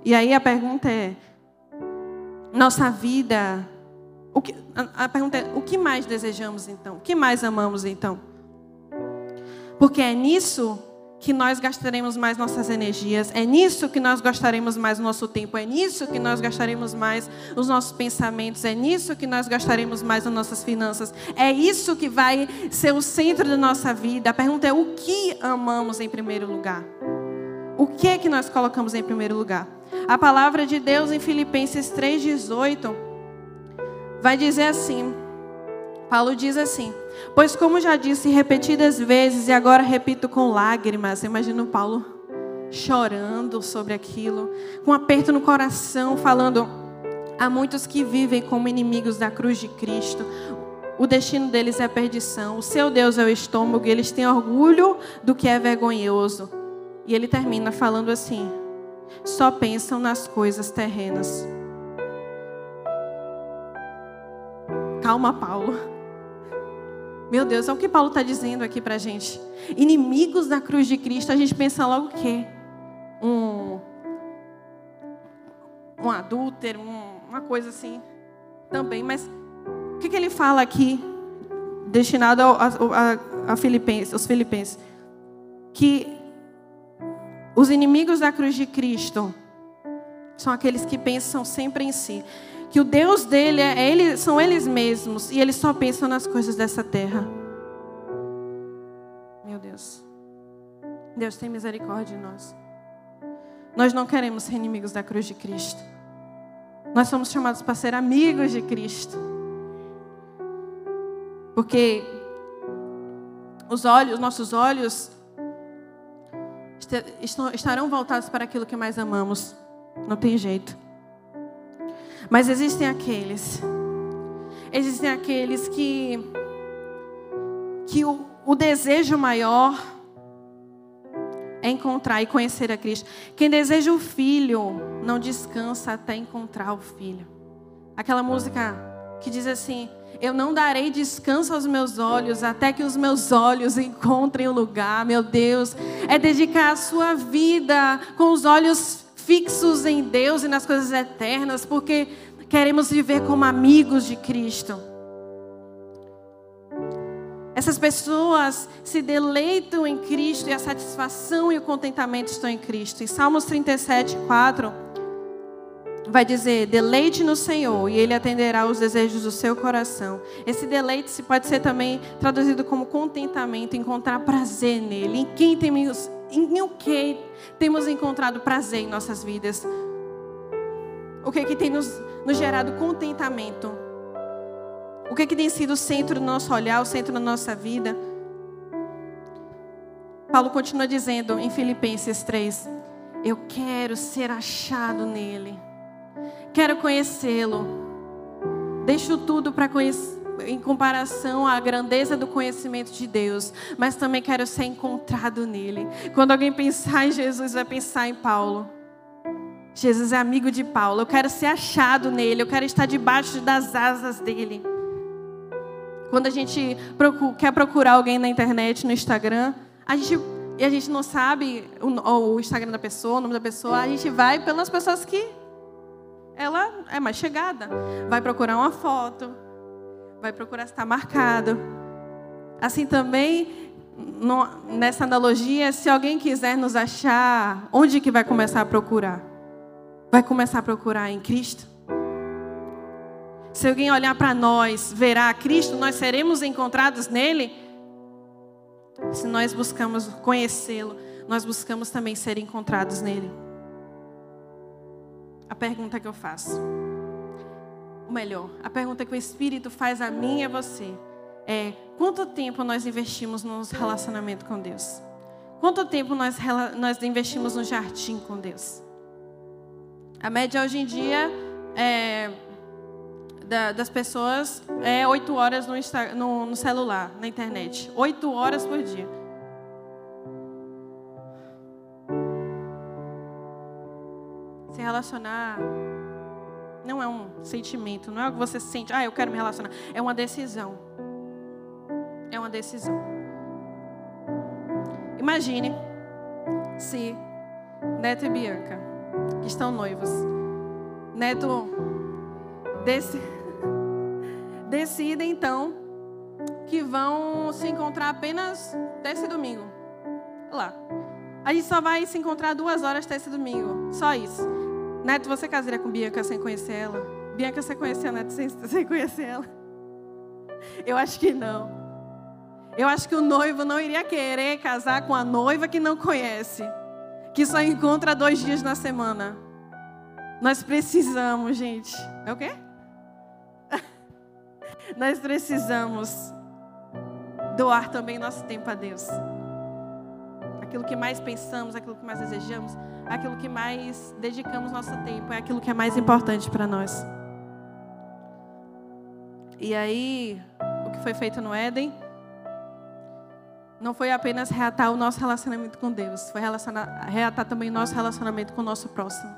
E aí a pergunta é: nossa vida, o que, a, a pergunta é: o que mais desejamos então? O que mais amamos então? Porque é nisso que nós gastaremos mais nossas energias, é nisso que nós gastaremos mais o nosso tempo, é nisso que nós gastaremos mais os nossos pensamentos, é nisso que nós gastaremos mais as nossas finanças, é isso que vai ser o centro da nossa vida. A pergunta é: o que amamos em primeiro lugar? O que é que nós colocamos em primeiro lugar? A palavra de Deus em Filipenses 3,18 vai dizer assim: Paulo diz assim: Pois, como já disse repetidas vezes, e agora repito com lágrimas, imagino Paulo chorando sobre aquilo, com um aperto no coração, falando: Há muitos que vivem como inimigos da cruz de Cristo. O destino deles é a perdição. O seu Deus é o estômago. E eles têm orgulho do que é vergonhoso. E ele termina falando assim: só pensam nas coisas terrenas. Calma, Paulo. Meu Deus, é o que Paulo está dizendo aqui para a gente. Inimigos da cruz de Cristo, a gente pensa logo o quê? Um, um adúltero, um, uma coisa assim também. Mas o que, que ele fala aqui, destinado a, a, a filipenses, os filipenses? Que os inimigos da cruz de Cristo são aqueles que pensam sempre em si que o Deus dele é, é ele, são eles mesmos e eles só pensam nas coisas dessa terra. Meu Deus. Deus tem misericórdia de nós. Nós não queremos ser inimigos da cruz de Cristo. Nós somos chamados para ser amigos de Cristo. Porque os olhos, nossos olhos estarão voltados para aquilo que mais amamos. Não tem jeito. Mas existem aqueles, existem aqueles que, que o, o desejo maior é encontrar e conhecer a Cristo. Quem deseja o filho não descansa até encontrar o filho. Aquela música que diz assim: Eu não darei descanso aos meus olhos até que os meus olhos encontrem o lugar. Meu Deus, é dedicar a sua vida com os olhos fixos em Deus e nas coisas eternas, porque queremos viver como amigos de Cristo. Essas pessoas se deleitam em Cristo e a satisfação e o contentamento estão em Cristo. Em Salmos 37, 4, vai dizer: Deleite no Senhor e Ele atenderá os desejos do seu coração. Esse deleite pode ser também traduzido como contentamento, encontrar prazer nele. Em quem temos, em o que temos encontrado prazer em nossas vidas? O que, é que tem nos, nos gerado contentamento? O que, é que tem sido o centro do nosso olhar, o centro da nossa vida? Paulo continua dizendo em Filipenses 3: Eu quero ser achado nele. Quero conhecê-lo. Deixo tudo para conhecer em comparação à grandeza do conhecimento de Deus, mas também quero ser encontrado nele. Quando alguém pensar em Jesus, vai pensar em Paulo. Jesus é amigo de Paulo. Eu quero ser achado nele. Eu quero estar debaixo das asas dele. Quando a gente procura, quer procurar alguém na internet, no Instagram, a gente e a gente não sabe o, o Instagram da pessoa, o nome da pessoa, a gente vai pelas pessoas que ela é mais chegada. Vai procurar uma foto, vai procurar estar marcado. Assim também, nessa analogia, se alguém quiser nos achar, onde que vai começar a procurar? Vai começar a procurar em Cristo? Se alguém olhar para nós, verá Cristo, nós seremos encontrados nele? Se nós buscamos conhecê-lo, nós buscamos também ser encontrados nele. A pergunta que eu faço, ou melhor, a pergunta que o Espírito faz a mim e a você é: quanto tempo nós investimos no relacionamento com Deus? Quanto tempo nós, nós investimos no jardim com Deus? A média hoje em dia é, da, das pessoas é oito horas no, no, no celular, na internet. Oito horas por dia. Se relacionar não é um sentimento, não é algo que você sente, ah, eu quero me relacionar. É uma decisão. É uma decisão. Imagine se Neto e Bianca, que estão noivos, Neto desse decidem então que vão se encontrar apenas desse domingo. Lá. A gente só vai se encontrar duas horas desse domingo. Só isso. Neto, você casaria com Bianca sem conhecer ela? Bianca, você conheceu Neto sem, sem conhecer ela? Eu acho que não. Eu acho que o noivo não iria querer casar com a noiva que não conhece, que só encontra dois dias na semana. Nós precisamos, gente. É o quê? Nós precisamos doar também nosso tempo a Deus. Aquilo que mais pensamos, aquilo que mais desejamos, aquilo que mais dedicamos nosso tempo, é aquilo que é mais importante para nós. E aí, o que foi feito no Éden não foi apenas reatar o nosso relacionamento com Deus, foi reatar também o nosso relacionamento com o nosso próximo.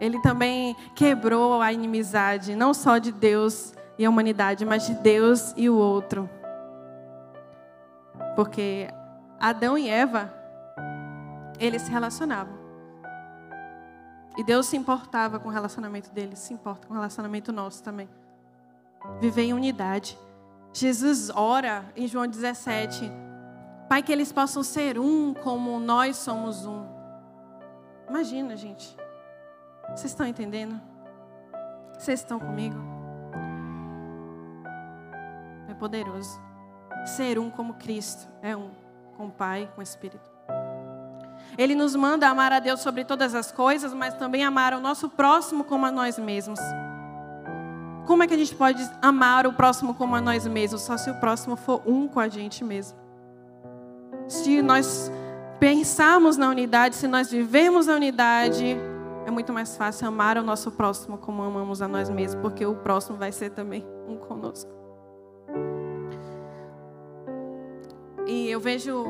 Ele também quebrou a inimizade, não só de Deus e a humanidade, mas de Deus e o outro. Porque Adão e Eva, eles se relacionavam. E Deus se importava com o relacionamento deles, se importa com o relacionamento nosso também. Viver em unidade. Jesus ora em João 17: Pai, que eles possam ser um como nós somos um. Imagina, gente. Vocês estão entendendo? Vocês estão comigo? poderoso. Ser um como Cristo é um, com o Pai, com o Espírito. Ele nos manda amar a Deus sobre todas as coisas, mas também amar o nosso próximo como a nós mesmos. Como é que a gente pode amar o próximo como a nós mesmos? Só se o próximo for um com a gente mesmo. Se nós pensarmos na unidade, se nós vivemos na unidade, é muito mais fácil amar o nosso próximo como amamos a nós mesmos, porque o próximo vai ser também um conosco. E eu vejo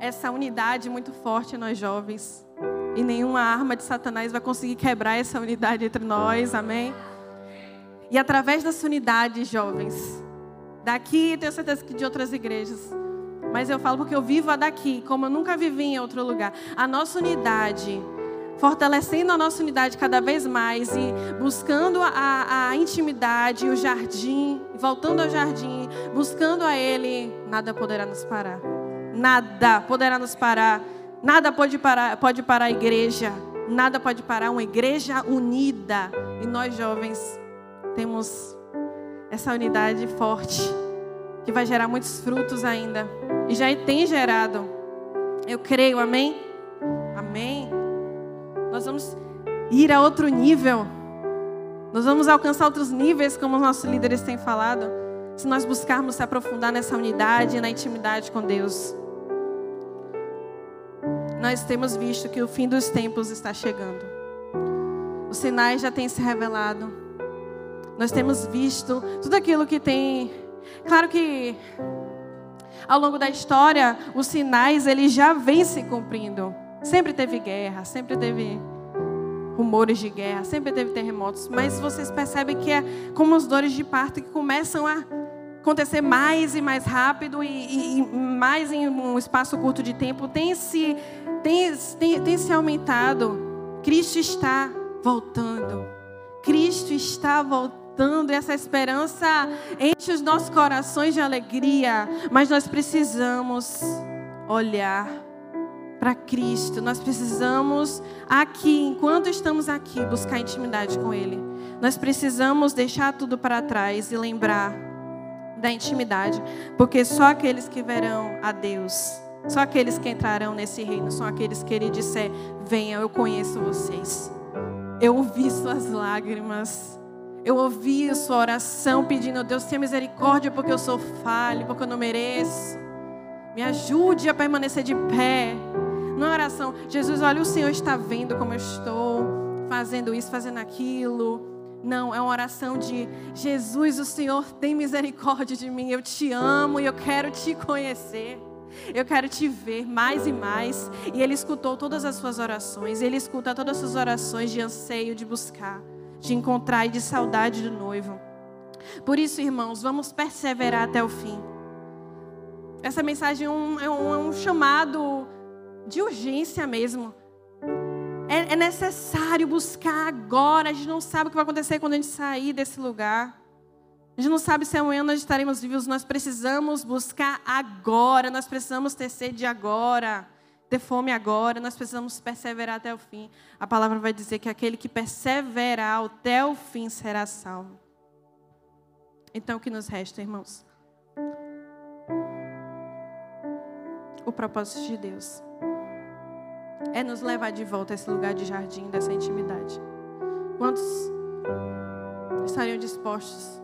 essa unidade muito forte em nós jovens. E nenhuma arma de Satanás vai conseguir quebrar essa unidade entre nós, amém? E através dessa unidade, jovens, daqui tenho certeza que de outras igrejas, mas eu falo porque eu vivo a daqui, como eu nunca vivi em outro lugar. A nossa unidade fortalecendo a nossa unidade cada vez mais e buscando a, a intimidade, o jardim, voltando ao jardim, buscando a Ele, nada poderá nos parar. Nada poderá nos parar. Nada pode parar, pode parar a igreja. Nada pode parar uma igreja unida. E nós jovens temos essa unidade forte que vai gerar muitos frutos ainda. E já tem gerado. Eu creio, amém? Amém. Nós vamos ir a outro nível. Nós vamos alcançar outros níveis, como os nossos líderes têm falado, se nós buscarmos se aprofundar nessa unidade, na intimidade com Deus. nós temos visto que o fim dos tempos está chegando. Os sinais já têm se revelado. Nós temos visto tudo aquilo que tem. Claro que ao longo da história, os sinais eles já vêm se cumprindo. Sempre teve guerra, sempre teve rumores de guerra, sempre teve terremotos, mas vocês percebem que é como as dores de parto que começam a acontecer mais e mais rápido e, e, e mais em um espaço curto de tempo, tem se, tem, tem, tem se aumentado. Cristo está voltando. Cristo está voltando. Essa esperança enche os nossos corações de alegria. Mas nós precisamos olhar para Cristo. Nós precisamos aqui, enquanto estamos aqui, buscar intimidade com Ele. Nós precisamos deixar tudo para trás e lembrar da intimidade, porque só aqueles que verão a Deus, só aqueles que entrarão nesse reino, são aqueles que Ele disser: Venha, eu conheço vocês. Eu ouvi suas lágrimas. Eu ouvi sua oração pedindo, Deus, tenha misericórdia porque eu sou falho, porque eu não mereço. Me ajude a permanecer de pé. É oração, Jesus, olha, o Senhor está vendo como eu estou fazendo isso, fazendo aquilo. Não, é uma oração de Jesus, o Senhor tem misericórdia de mim. Eu te amo e eu quero te conhecer. Eu quero te ver mais e mais. E Ele escutou todas as suas orações. Ele escuta todas as suas orações de anseio, de buscar, de encontrar e de saudade do noivo. Por isso, irmãos, vamos perseverar até o fim. Essa mensagem é um, é um, é um chamado de urgência mesmo. É, é necessário buscar agora. A gente não sabe o que vai acontecer quando a gente sair desse lugar. A gente não sabe se amanhã nós estaremos vivos. Nós precisamos buscar agora. Nós precisamos ter sede agora. Ter fome agora. Nós precisamos perseverar até o fim. A palavra vai dizer que aquele que perseverar até o fim será salvo. Então, o que nos resta, irmãos? O propósito de Deus é nos levar de volta a esse lugar de jardim, dessa intimidade. Quantos estariam dispostos,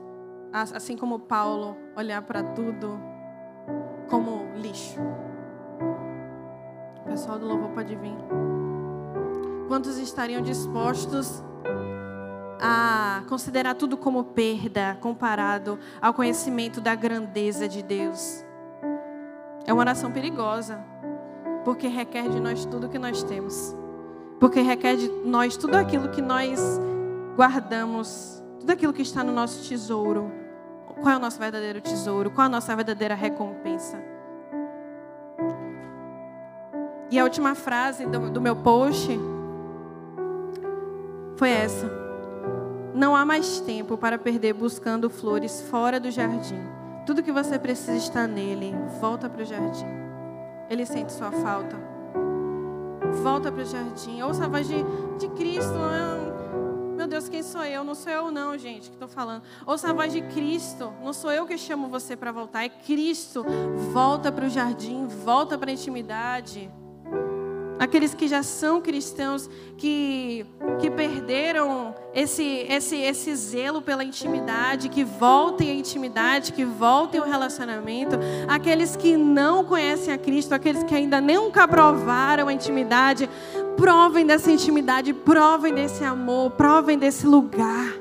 assim como Paulo, olhar para tudo como lixo? O pessoal do louvor pode vir. Quantos estariam dispostos a considerar tudo como perda comparado ao conhecimento da grandeza de Deus? É uma oração perigosa. Porque requer de nós tudo que nós temos. Porque requer de nós tudo aquilo que nós guardamos, tudo aquilo que está no nosso tesouro. Qual é o nosso verdadeiro tesouro? Qual é a nossa verdadeira recompensa? E a última frase do, do meu post foi essa: Não há mais tempo para perder buscando flores fora do jardim. Tudo que você precisa está nele. Volta para o jardim. Ele sente sua falta. Volta para o jardim. Ouça a voz de, de Cristo. Meu Deus, quem sou eu? Não sou eu, não, gente, que estou falando. Ouça a voz de Cristo. Não sou eu que chamo você para voltar. É Cristo. Volta para o jardim. Volta para a intimidade. Aqueles que já são cristãos, que, que perderam esse, esse, esse zelo pela intimidade, que voltem à intimidade, que voltem ao relacionamento. Aqueles que não conhecem a Cristo, aqueles que ainda nunca provaram a intimidade, provem dessa intimidade, provem desse amor, provem desse lugar,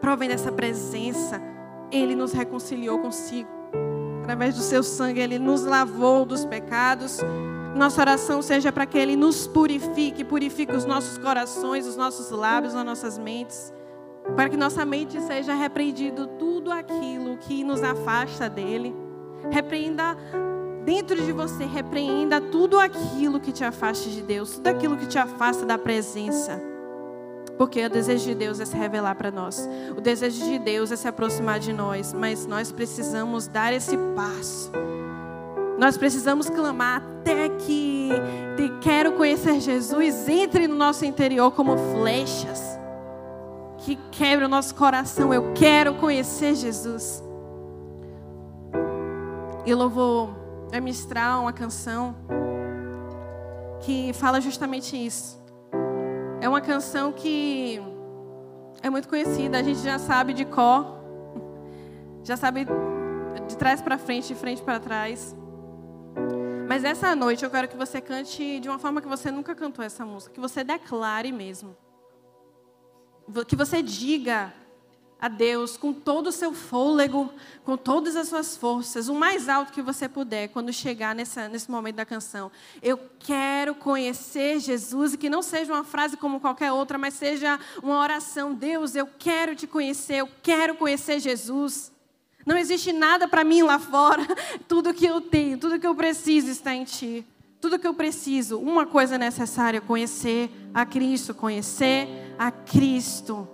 provem dessa presença. Ele nos reconciliou consigo. Através do seu sangue, ele nos lavou dos pecados. Nossa oração seja para que Ele nos purifique, purifique os nossos corações, os nossos lábios, as nossas mentes, para que nossa mente seja repreendido tudo aquilo que nos afasta dEle. Repreenda dentro de você, repreenda tudo aquilo que te afaste de Deus, tudo aquilo que te afasta da presença. Porque o desejo de Deus é se revelar para nós. O desejo de Deus é se aproximar de nós, mas nós precisamos dar esse passo. Nós precisamos clamar até que te quero conhecer Jesus entre no nosso interior como flechas que quebra o nosso coração. Eu quero conhecer Jesus. Eu vou ministrar uma canção que fala justamente isso. É uma canção que é muito conhecida, a gente já sabe de cor, já sabe de trás para frente, de frente para trás. Mas essa noite eu quero que você cante de uma forma que você nunca cantou essa música, que você declare mesmo. Que você diga a Deus com todo o seu fôlego, com todas as suas forças, o mais alto que você puder, quando chegar nessa, nesse momento da canção. Eu quero conhecer Jesus, e que não seja uma frase como qualquer outra, mas seja uma oração. Deus, eu quero te conhecer, eu quero conhecer Jesus. Não existe nada para mim lá fora. Tudo que eu tenho, tudo que eu preciso está em Ti. Tudo que eu preciso, uma coisa necessária: conhecer a Cristo, conhecer a Cristo.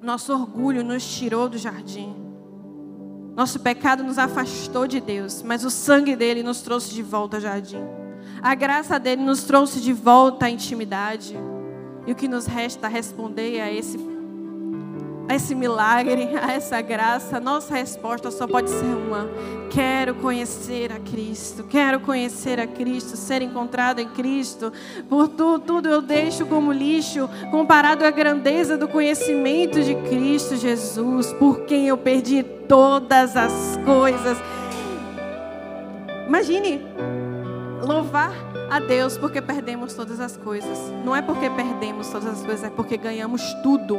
Nosso orgulho nos tirou do jardim. Nosso pecado nos afastou de Deus, mas o sangue dele nos trouxe de volta ao jardim. A graça dele nos trouxe de volta à intimidade. E o que nos resta responder a esse a esse milagre, a essa graça, nossa resposta só pode ser uma: quero conhecer a Cristo, quero conhecer a Cristo, ser encontrado em Cristo. Por tudo, tudo eu deixo como lixo, comparado à grandeza do conhecimento de Cristo Jesus, por quem eu perdi todas as coisas. Imagine louvar a Deus porque perdemos todas as coisas. Não é porque perdemos todas as coisas, é porque ganhamos tudo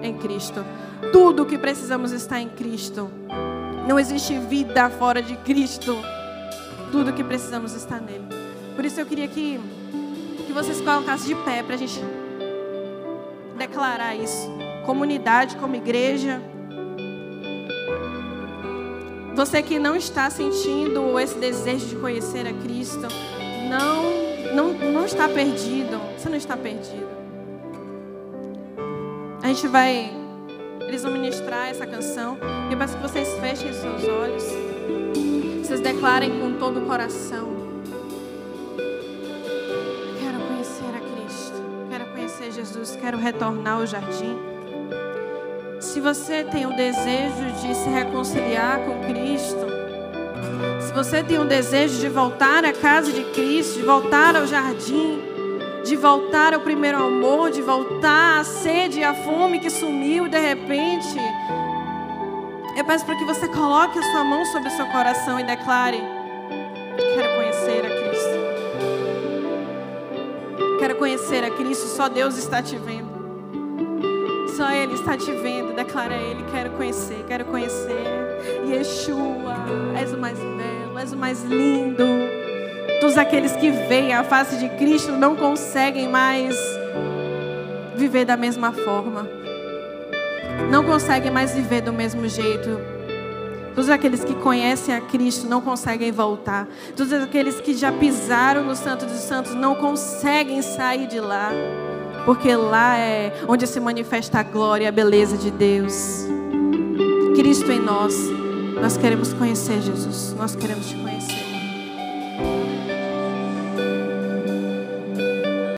em Cristo. Tudo que precisamos está em Cristo. Não existe vida fora de Cristo. Tudo que precisamos está nele. Por isso eu queria que, que vocês colocassem de pé para a gente declarar isso. Comunidade, como igreja. Você que não está sentindo esse desejo de conhecer a Cristo, não, não, não está perdido. Você não está perdido. A gente vai. Eles vão ministrar essa canção. E eu peço que vocês fechem seus olhos. Vocês declarem com todo o coração. Quero conhecer a Cristo. Quero conhecer Jesus. Quero retornar ao jardim. Se você tem o desejo de se reconciliar com Cristo, você tem o desejo de voltar à casa de Cristo, de voltar ao jardim, de voltar ao primeiro amor, de voltar à sede e à fome que sumiu de repente. Eu peço para que você coloque a sua mão sobre o seu coração e declare: Quero conhecer a Cristo. Quero conhecer a Cristo, só Deus está te vendo. Só Ele está te vendo. Declara a Ele: Quero conhecer, quero conhecer. Yeshua, és o mais belo, és o mais lindo. Todos aqueles que veem a face de Cristo não conseguem mais viver da mesma forma. Não conseguem mais viver do mesmo jeito. Todos aqueles que conhecem a Cristo não conseguem voltar. Todos aqueles que já pisaram no Santo dos Santos não conseguem sair de lá. Porque lá é onde se manifesta a glória e a beleza de Deus. Cristo em nós. Nós queremos conhecer Jesus. Nós queremos te conhecer.